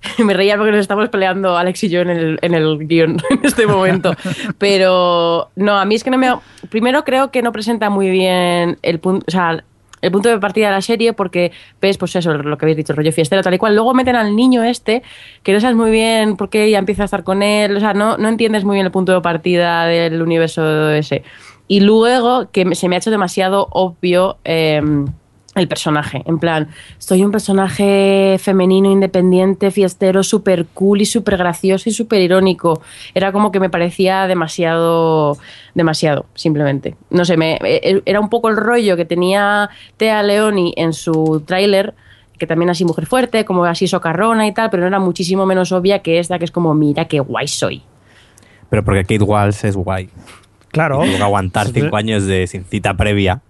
Me reía porque nos estamos peleando Alex y yo en el, en el guion en este momento. Pero no, a mí es que no me. Primero creo que no presenta muy bien el punto. O sea, el punto de partida de la serie porque ves, pues eso, lo que habéis dicho, rollo fiestero, tal y cual. Luego meten al niño este, que no sabes muy bien por qué ella empieza a estar con él. O sea, no, no entiendes muy bien el punto de partida del universo ese. Y luego que se me ha hecho demasiado obvio. em, el personaje. En plan, soy un personaje femenino, independiente, fiestero, súper cool y súper gracioso y súper irónico. Era como que me parecía demasiado, demasiado, simplemente. No sé, me, eh, era un poco el rollo que tenía Tea Leoni en su tráiler, que también así mujer fuerte, como así socarrona y tal, pero no era muchísimo menos obvia que esta, que es como, mira qué guay soy. Pero porque Kate Walsh es guay. Claro. Y tengo que aguantar cinco años de sin cita previa.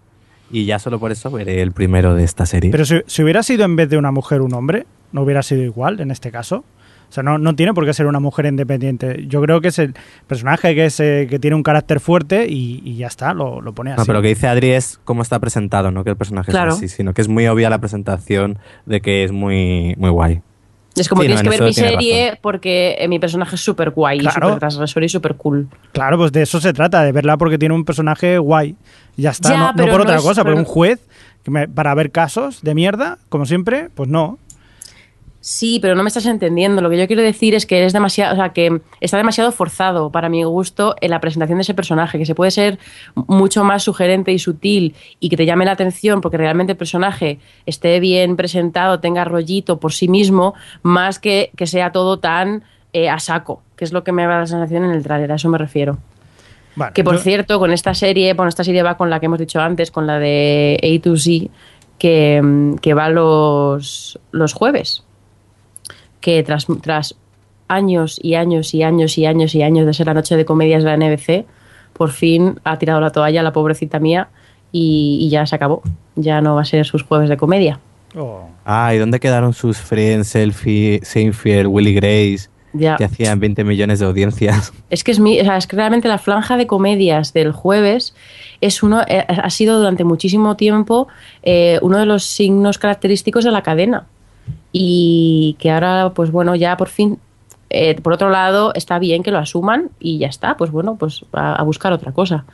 Y ya solo por eso veré el primero de esta serie. Pero si, si hubiera sido en vez de una mujer un hombre, ¿no hubiera sido igual en este caso? O sea, no, no tiene por qué ser una mujer independiente. Yo creo que es el personaje que, es, eh, que tiene un carácter fuerte y, y ya está, lo, lo pone así. No, pero lo que dice Adri es cómo está presentado, no que el personaje Claro. es así, sino que es muy obvia la presentación de que es muy, muy guay. Es como Sí, tienes en que ver mi serie razón. porque eh, mi personaje es súper guay, Claro. súper transgresor y súper cool. Claro, pues de eso se trata, de verla porque tiene un personaje guay. Ya está, Ya, no, por otra es- cosa, por pero- un juez que me- para ver casos de mierda, como siempre, pues no. Sí, pero no me estás entendiendo. Lo que yo quiero decir es que es demasiado, o sea, que está demasiado forzado para mi gusto en la presentación de ese personaje, que se puede ser mucho más sugerente y sutil y que te llame la atención porque realmente el personaje esté bien presentado, tenga rollito por sí mismo, más que que sea todo tan eh, a saco, que es lo que me da la sensación en el trailer, a eso me refiero. Que por yo- cierto, con esta serie, bueno, esta serie va con la que hemos dicho antes, con la de A to Z, que, mm, que va los, los jueves. que tras, tras años y años y años y años y años de ser la noche de comedias de la NBC, por fin ha tirado la toalla la pobrecita mía y, y ya se acabó. Ya no va a ser sus jueves de comedia. Oh. Ah, ¿y dónde quedaron sus Friends, Selfie, Seinfeld, Willy Grace? Ya. Que hacían 20 millones de audiencias. Es que es, mi, o sea, es que realmente la franja de comedias del jueves es uno, eh, ha sido durante muchísimo tiempo eh, uno de los signos característicos de la cadena. Y que ahora, pues bueno, ya por fin, eh, por otro lado, está bien que lo asuman y ya está, pues bueno, pues a, a buscar otra cosa.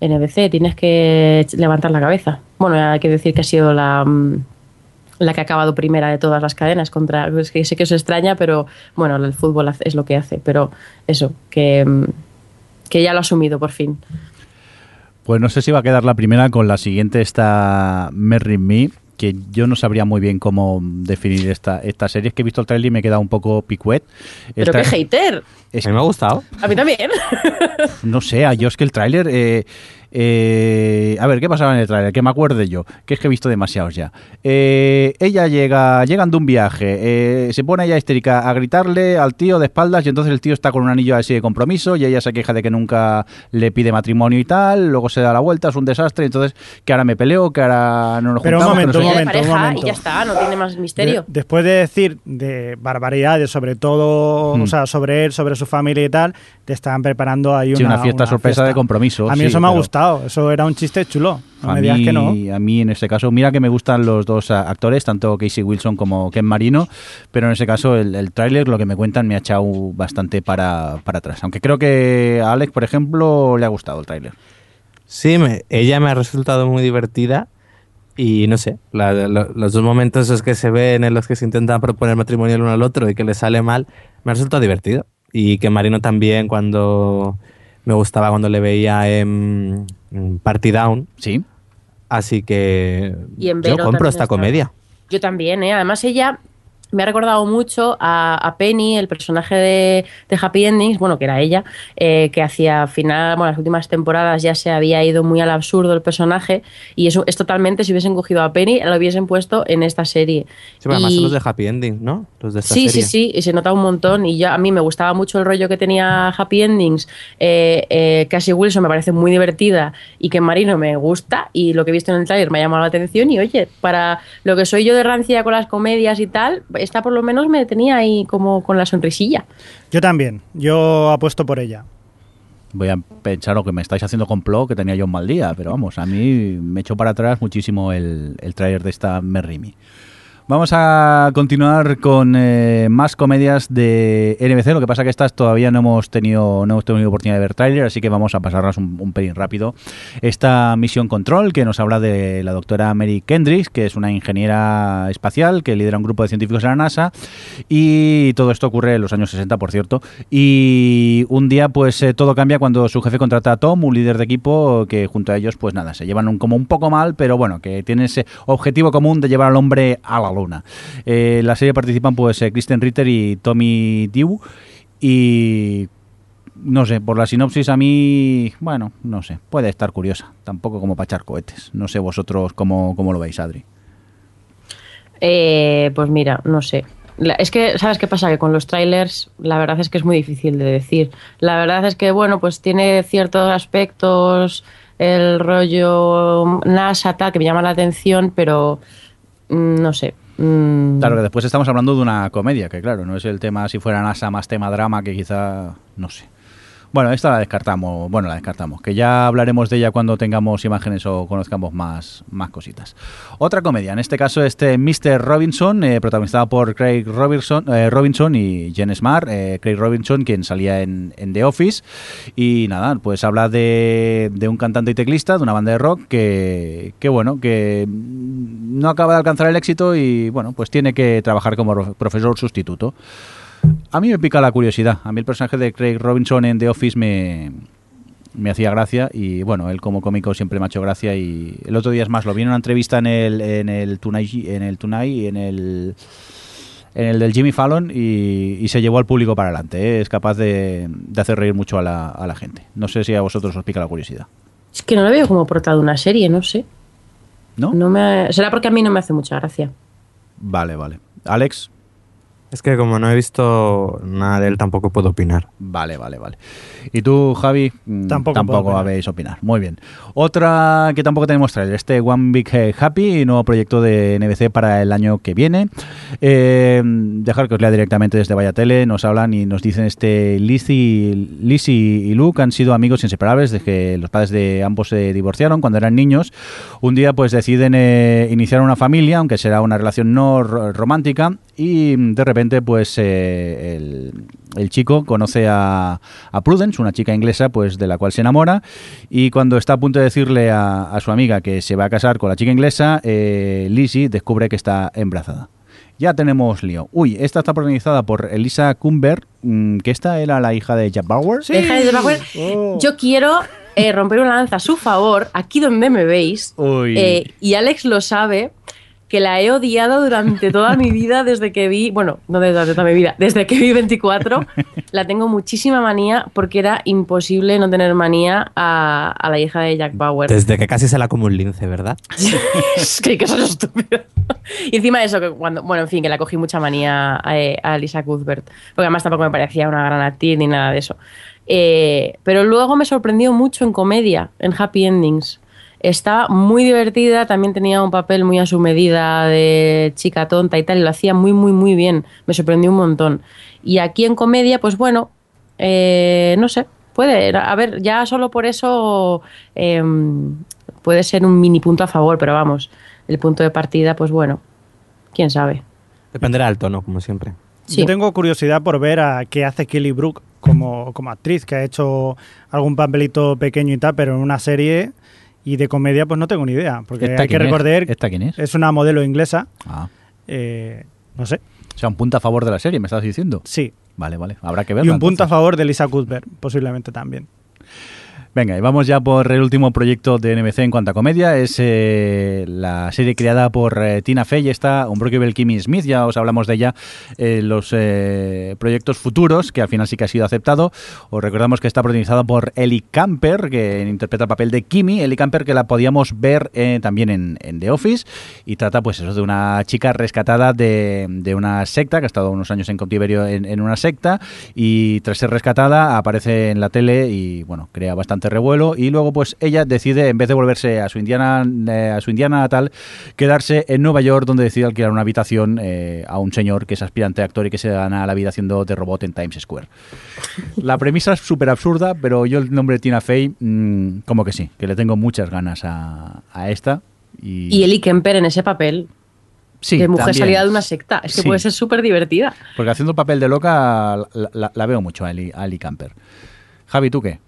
NBC, tienes que levantar la cabeza. Bueno, hay que decir que ha sido la, mm, la que ha acabado primera de todas las cadenas contra es que sé que os extraña pero bueno el fútbol hace- es lo que hace pero eso que, mm, que ya lo ha asumido por fin Pues no sé si va a quedar la primera con la siguiente, esta Merry Me, que yo no sabría muy bien cómo definir esta, esta serie. Es que he visto el trailer y me he quedado un poco picuet. pero qué hater es A mí me ha gustado. a mí también No sé, a yo es que el tráiler... eh, eh, a ver, ¿qué pasaba en el tráiler? Que me acuerde yo, que es que he visto demasiados ya. Eh, ella llega, llegan de un viaje, eh, se pone ella histérica a gritarle al tío de espaldas y entonces el tío está con un anillo así de compromiso y ella se queja de que nunca le pide matrimonio y tal, luego se da la vuelta, es un desastre, entonces que ahora me peleo, que ahora no nos Pero un que no momento, sé un momento, un pareja momento. y ya está no tiene más misterio De- después de decir de barbaridades sobre todo, o sea, sobre él, sobre su familia y tal, te estaban preparando ahí Sí, una, una fiesta sorpresa de compromiso, A mí sí, eso me ha pero- gustado, eso era un chiste chulo. No a me digas mí, que no. a mí en este caso, mira que me gustan los dos actores, tanto Casey Wilson como Ken Marino, pero en ese caso el, el tráiler, lo que me cuentan, me ha echado bastante para, para atrás. Aunque creo que a Alex, por ejemplo, le ha gustado el tráiler. Sí, me- ella me ha resultado muy divertida y no sé, la- lo- los dos momentos esos que se ven en los que se intentan proponer matrimonio el uno al otro y que le sale mal, me ha resultado divertido. Y que Marino también cuando me gustaba cuando le veía en, en Party Down, Sí, así que Y en yo compro esta está. comedia. Yo también, ¿eh? Además ella me ha recordado mucho a, a Penny, el personaje de, de Happy Endings, bueno, que era ella, eh, que hacia final, bueno, las últimas temporadas ya se había ido muy al absurdo el personaje y eso es totalmente, si hubiesen cogido a Penny, lo hubiesen puesto en esta serie. Sí, pero además Y- son los de Happy Ending, ¿no? Los de esta Sí, serie. sí, sí, y se nota un montón. Y yo, a mí me gustaba mucho el rollo que tenía Happy Endings. Eh, eh, Cassie Wilson me parece muy divertida y que Marino me gusta. Y lo que he visto en el trailer me ha llamado la atención. Y oye, para lo que soy yo de rancia con las comedias y tal, esta por lo menos me tenía ahí como con la sonrisilla. Yo también, yo apuesto por ella. voy a pensar lo que me estáis haciendo complot, que tenía yo un mal día, pero vamos, a mí me echó para atrás muchísimo el, el tráiler de esta Merry Me. Vamos a continuar con eh, más comedias de NBC. Lo que pasa que estas todavía no hemos tenido no hemos tenido oportunidad de ver tráiler, así que vamos a pasarlas un, pelín rápido. Esta Misión Control, que nos habla de la doctora Mary Kendricks, que es una ingeniera espacial que lidera un grupo de científicos de la NASA. Y todo esto ocurre en los años 60, por cierto. Y un día, pues eh, todo cambia cuando su jefe contrata a Tom, un líder de equipo, que junto a ellos, pues nada, se llevan un, como un poco mal, pero bueno, que tiene ese objetivo común de llevar al hombre a la luna. Eh, la serie participan pues eh, Kristen Ritter y Tommy Dew y no sé, por la sinopsis a mí, bueno, no sé, puede estar curiosa, tampoco como para echar cohetes. No sé vosotros cómo, cómo lo veis, Adri. Eh, pues mira, no sé. Es que, ¿sabes qué pasa? Que con los trailers la verdad es que es muy difícil de decir. La verdad es que, bueno, pues tiene ciertos aspectos, el rollo NASA, tal, que me llama la atención, pero mm, no sé. Mm, Claro que después estamos hablando de una comedia, que claro, no es el tema si fuera NASA más tema drama, que quizá, no sé. Bueno, esta la descartamos, bueno, la descartamos, que ya hablaremos de ella cuando tengamos imágenes o conozcamos más, más cositas. Otra comedia, en este caso este Mr. Robinson, eh, protagonizada por Craig Robinson, eh, Robinson y Jen Smart, eh, Craig Robinson, quien salía en, en The Office, y nada, pues habla de, de un cantante y teclista de una banda de rock que, que bueno, que no acaba de alcanzar el éxito y bueno, pues tiene que trabajar como ro- profesor sustituto. A mí me pica la curiosidad. A mí el personaje de Craig Robinson en The Office me, me hacía gracia y bueno, él como cómico siempre me ha hecho gracia y el otro día es más, lo vi en una entrevista en el, en el Tonight en el Tonight y en el en el del Jimmy Fallon y, y se llevó al público para adelante. ¿eh? Es capaz de, de hacer reír mucho a la, a la gente. No sé si a vosotros os pica la curiosidad. Es que no lo veo como portada de una serie, no sé. ¿No? No me, será porque a mí no me hace mucha gracia. Vale, vale. Alex, Es que como no he visto nada de él, tampoco puedo opinar. Vale, vale, vale. ¿Y tú, Javi? Mm, Tampoco puedo opinar. habéis opinar. Muy bien. Otra que tampoco tenemos trailer, este One Big Happy, nuevo proyecto de NBC para el año que viene. Eh, dejar que os lea directamente desde Vaya Tele, nos hablan y nos dicen este Lizzie, Lizzie y Luke han sido amigos inseparables desde que los padres de ambos se divorciaron cuando eran niños. Un día pues deciden eh, iniciar una familia, aunque será una relación no ro- romántica, y mm, de repente pues eh, el, el chico conoce a, a Prudence, una chica inglesa pues de la cual se enamora, y cuando está a punto de decirle a, a su amiga que se va a casar con la chica inglesa, eh, Lizzie descubre que está embarazada. Ya tenemos lío. Uy, esta está protagonizada por Elisa Kumber, mm, que esta era la hija de Jack Bauer. De Bauer. Oh. Yo quiero eh, romper una lanza a su favor, aquí donde me veis, Uy. eh, y Alex lo sabe, que la he odiado durante toda mi vida desde que vi, bueno, no desde toda mi vida, desde que vi 24, la tengo muchísima manía porque era imposible no tener manía a, a la hija de Jack Bauer. Desde que casi se la come un lince, ¿verdad? es que, que eso es estúpido. y encima de eso, que cuando, bueno, en fin, que la cogí mucha manía a, a Lisa Cuthbert, porque además tampoco me parecía una gran actriz ni nada de eso. Eh, pero luego me sorprendió mucho en comedia, en Happy Endings. Estaba muy divertida, también tenía un papel muy a su medida de chica tonta y tal, y lo hacía muy, muy, muy bien. Me sorprendió un montón. Y aquí en comedia, pues bueno, eh, no sé, puede, a ver, ya solo por eso eh, puede ser un mini punto a favor, pero vamos, el punto de partida, pues bueno, quién sabe. Dependerá del tono, como siempre. Sí. Yo tengo curiosidad por ver a qué hace Kelly Brook como, como actriz, que ha hecho algún papelito pequeño y tal, pero en una serie y de comedia pues no tengo ni idea, porque ¿Esta hay que quién es? recordar ¿Esta quién es? es una modelo inglesa, Ah, eh, no sé, o sea, un punto a favor de la serie, me estás diciendo. sí. Vale, vale, habrá que Y verla. un punto a favor de Lisa Cuthbert, posiblemente también. Venga, y vamos ya por el último proyecto de NBC en cuanto a comedia. Es eh, la serie creada por eh, Tina Fey, está Unbreakable Kimmy Smith, ya os hablamos de ella en los eh, proyectos futuros, que al final sí que ha sido aceptado. Os recordamos que está protagonizada por Ellie Camper, que interpreta el papel de Kimmy. Ellie Camper que la podíamos ver eh, también en, The Office y trata pues eso de una chica rescatada de, de una secta, que ha estado unos años en cautiverio en, en una secta y tras ser rescatada aparece en la tele y bueno, crea bastante revuelo y luego pues ella decide en vez de volverse a su Indiana eh, a su Indiana natal quedarse en Nueva York donde decide alquilar una habitación eh, a un señor que es aspirante a actor y que se gana la vida haciendo de robot en Times Square. La premisa es súper absurda, pero yo el nombre de Tina Fey mm, como que sí, que le tengo muchas ganas a, a esta y, Y Ellie Kemper en ese papel sí, de mujer también. salida de una secta. Es que Sí. puede ser súper divertida. Porque haciendo el papel de loca la, la- la veo mucho a Ellie, a Camper. Javi, ¿tú qué?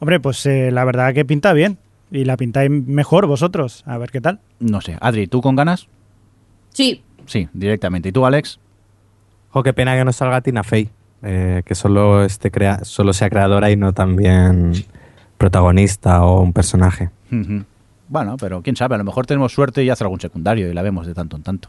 Hombre, pues eh, la verdad que pinta bien. Y la pintáis mejor vosotros. A ver qué tal. No sé. Adri, ¿tú con ganas? Sí, Sí, directamente. ¿Y tú, Alex? Jo, qué pena que no salga Tina Fey, eh, que solo, este crea solo sea creadora y no también protagonista o un personaje. Bueno, pero quién sabe, a lo mejor tenemos suerte y hace algún secundario y la vemos de tanto en tanto.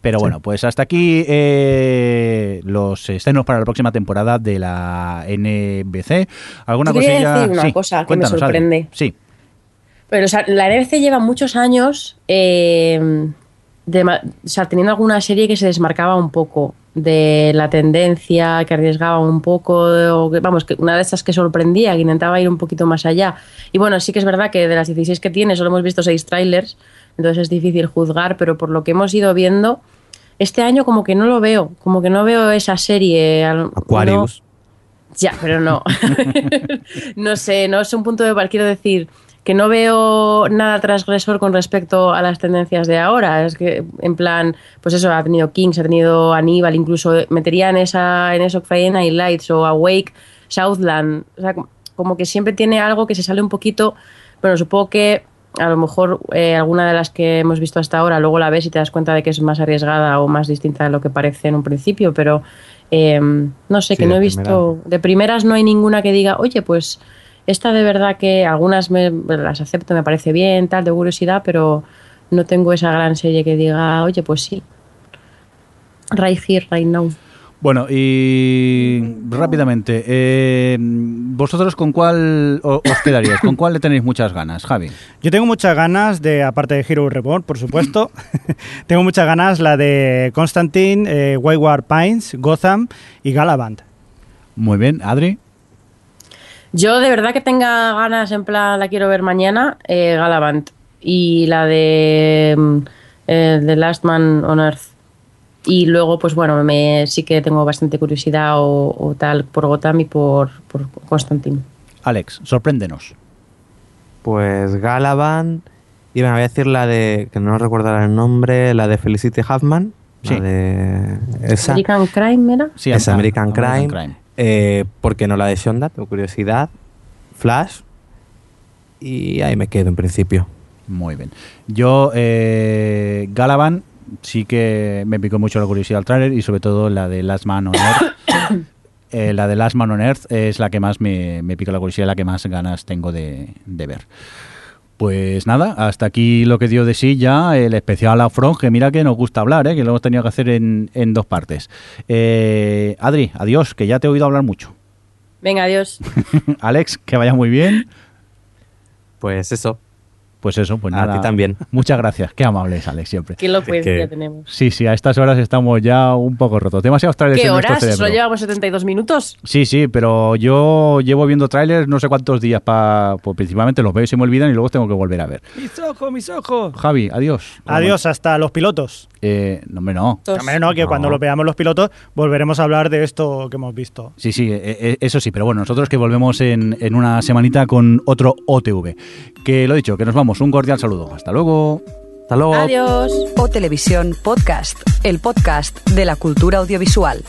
Pero bueno, pues hasta aquí eh, los estrenos para la próxima temporada de la NBC. ¿Alguna cosilla? decir una Sí, cosa que me sorprende. Sí. Pero o sea, la NBC lleva muchos años eh, de ma- o sea, teniendo alguna serie que se desmarcaba un poco de la tendencia, que arriesgaba un poco, o que- vamos, que una de estas que sorprendía, que intentaba ir un poquito más allá. Y bueno, sí que es verdad que de las 16 que tiene solo hemos visto 6 trailers, entonces es difícil juzgar, pero por lo que hemos ido viendo, este año como que no lo veo, como que no veo esa serie. no- Aquarius. ya, pero no. no sé, no es un punto de quiero decir que no veo nada transgresor con respecto a las tendencias de ahora. Es que, en plan, pues eso, ha tenido Kings, ha tenido Aníbal, incluso metería en esa, en eso Friday Night Lights o Awake, Southland. O sea, como- como que siempre tiene algo que se sale un poquito. Bueno, supongo que a lo mejor eh, alguna de las que hemos visto hasta ahora, luego la ves y te das cuenta de que es más arriesgada o más distinta de lo que parece en un principio, pero eh, no sé, Sí, que no he visto, de primeras no hay ninguna que diga, oye, pues esta de verdad que algunas me, las acepto, me parece bien, tal, de curiosidad, pero no tengo esa gran serie que diga, oye, pues sí. Right here, right now. Bueno, y rápidamente, eh, ¿vosotros con cuál os quedaríais? ¿Con cuál le tenéis muchas ganas, Javi? Yo tengo muchas ganas de, aparte de Hero Reborn, por supuesto, tengo muchas ganas la de Constantine, eh, Wayward Pines, Gotham y Galavant. Muy bien, Adri. Yo de verdad que tenga ganas, en plan, la quiero ver mañana, eh, Galavant. Y la de mm, eh, The Last Man on Earth. Y luego, pues bueno, me, sí que tengo bastante curiosidad o, o tal por Gotham y por, por Constantine. Alex, sorpréndenos. Pues Galavan. Y me voy a decir la de. que no recuerdo ahora el nombre, la de Felicity Huffman. Sí. La de. Esa. American Crime, ¿era? Sí, es Am- American, Crime. Eh, porque no la de Shonda? Tengo curiosidad. Flash. Y ahí me quedo en principio. Muy bien. Yo, eh, Galavan, sí que me picó mucho la curiosidad al tráiler y sobre todo la de Last Man on Earth. Eh, la de Last Man on Earth es la que más me, me pica la curiosidad, la que más ganas tengo de, de ver. Pues nada, hasta aquí lo que dio de sí ya el especial Afron, que mira que nos gusta hablar, ¿eh? que lo hemos tenido que hacer en, en dos partes. Eh, Adri, adiós, que ya te he oído hablar mucho. Venga, adiós. Alex, que vaya muy bien. Pues eso. Pues eso, pues A nada. ti también. Muchas gracias, qué amables, Alex, siempre. Qué elocuencia que- tenemos. Sí, sí, a estas horas estamos ya un poco rotos. Demasiados trailers ¿Qué en horas? Solo llevamos 72 minutos. Sí, sí, pero yo llevo viendo trailers no sé cuántos días para... Pues principalmente los veo y se me olvidan y luego tengo que volver a ver. Mis ojos, mis ojos. Javi, adiós. Adiós, hasta los pilotos. Eh, no, hombre, no. Hombre, no, que No. cuando lo veamos los pilotos volveremos a hablar de esto que hemos visto. Sí, sí, eh, eh, eso sí, pero bueno, nosotros que volvemos en, en una semanita con otro OTV. Que lo dicho, que nos vamos. Un cordial saludo. Hasta luego. Hasta luego. Adiós. O Televisión Podcast, el podcast de la cultura audiovisual.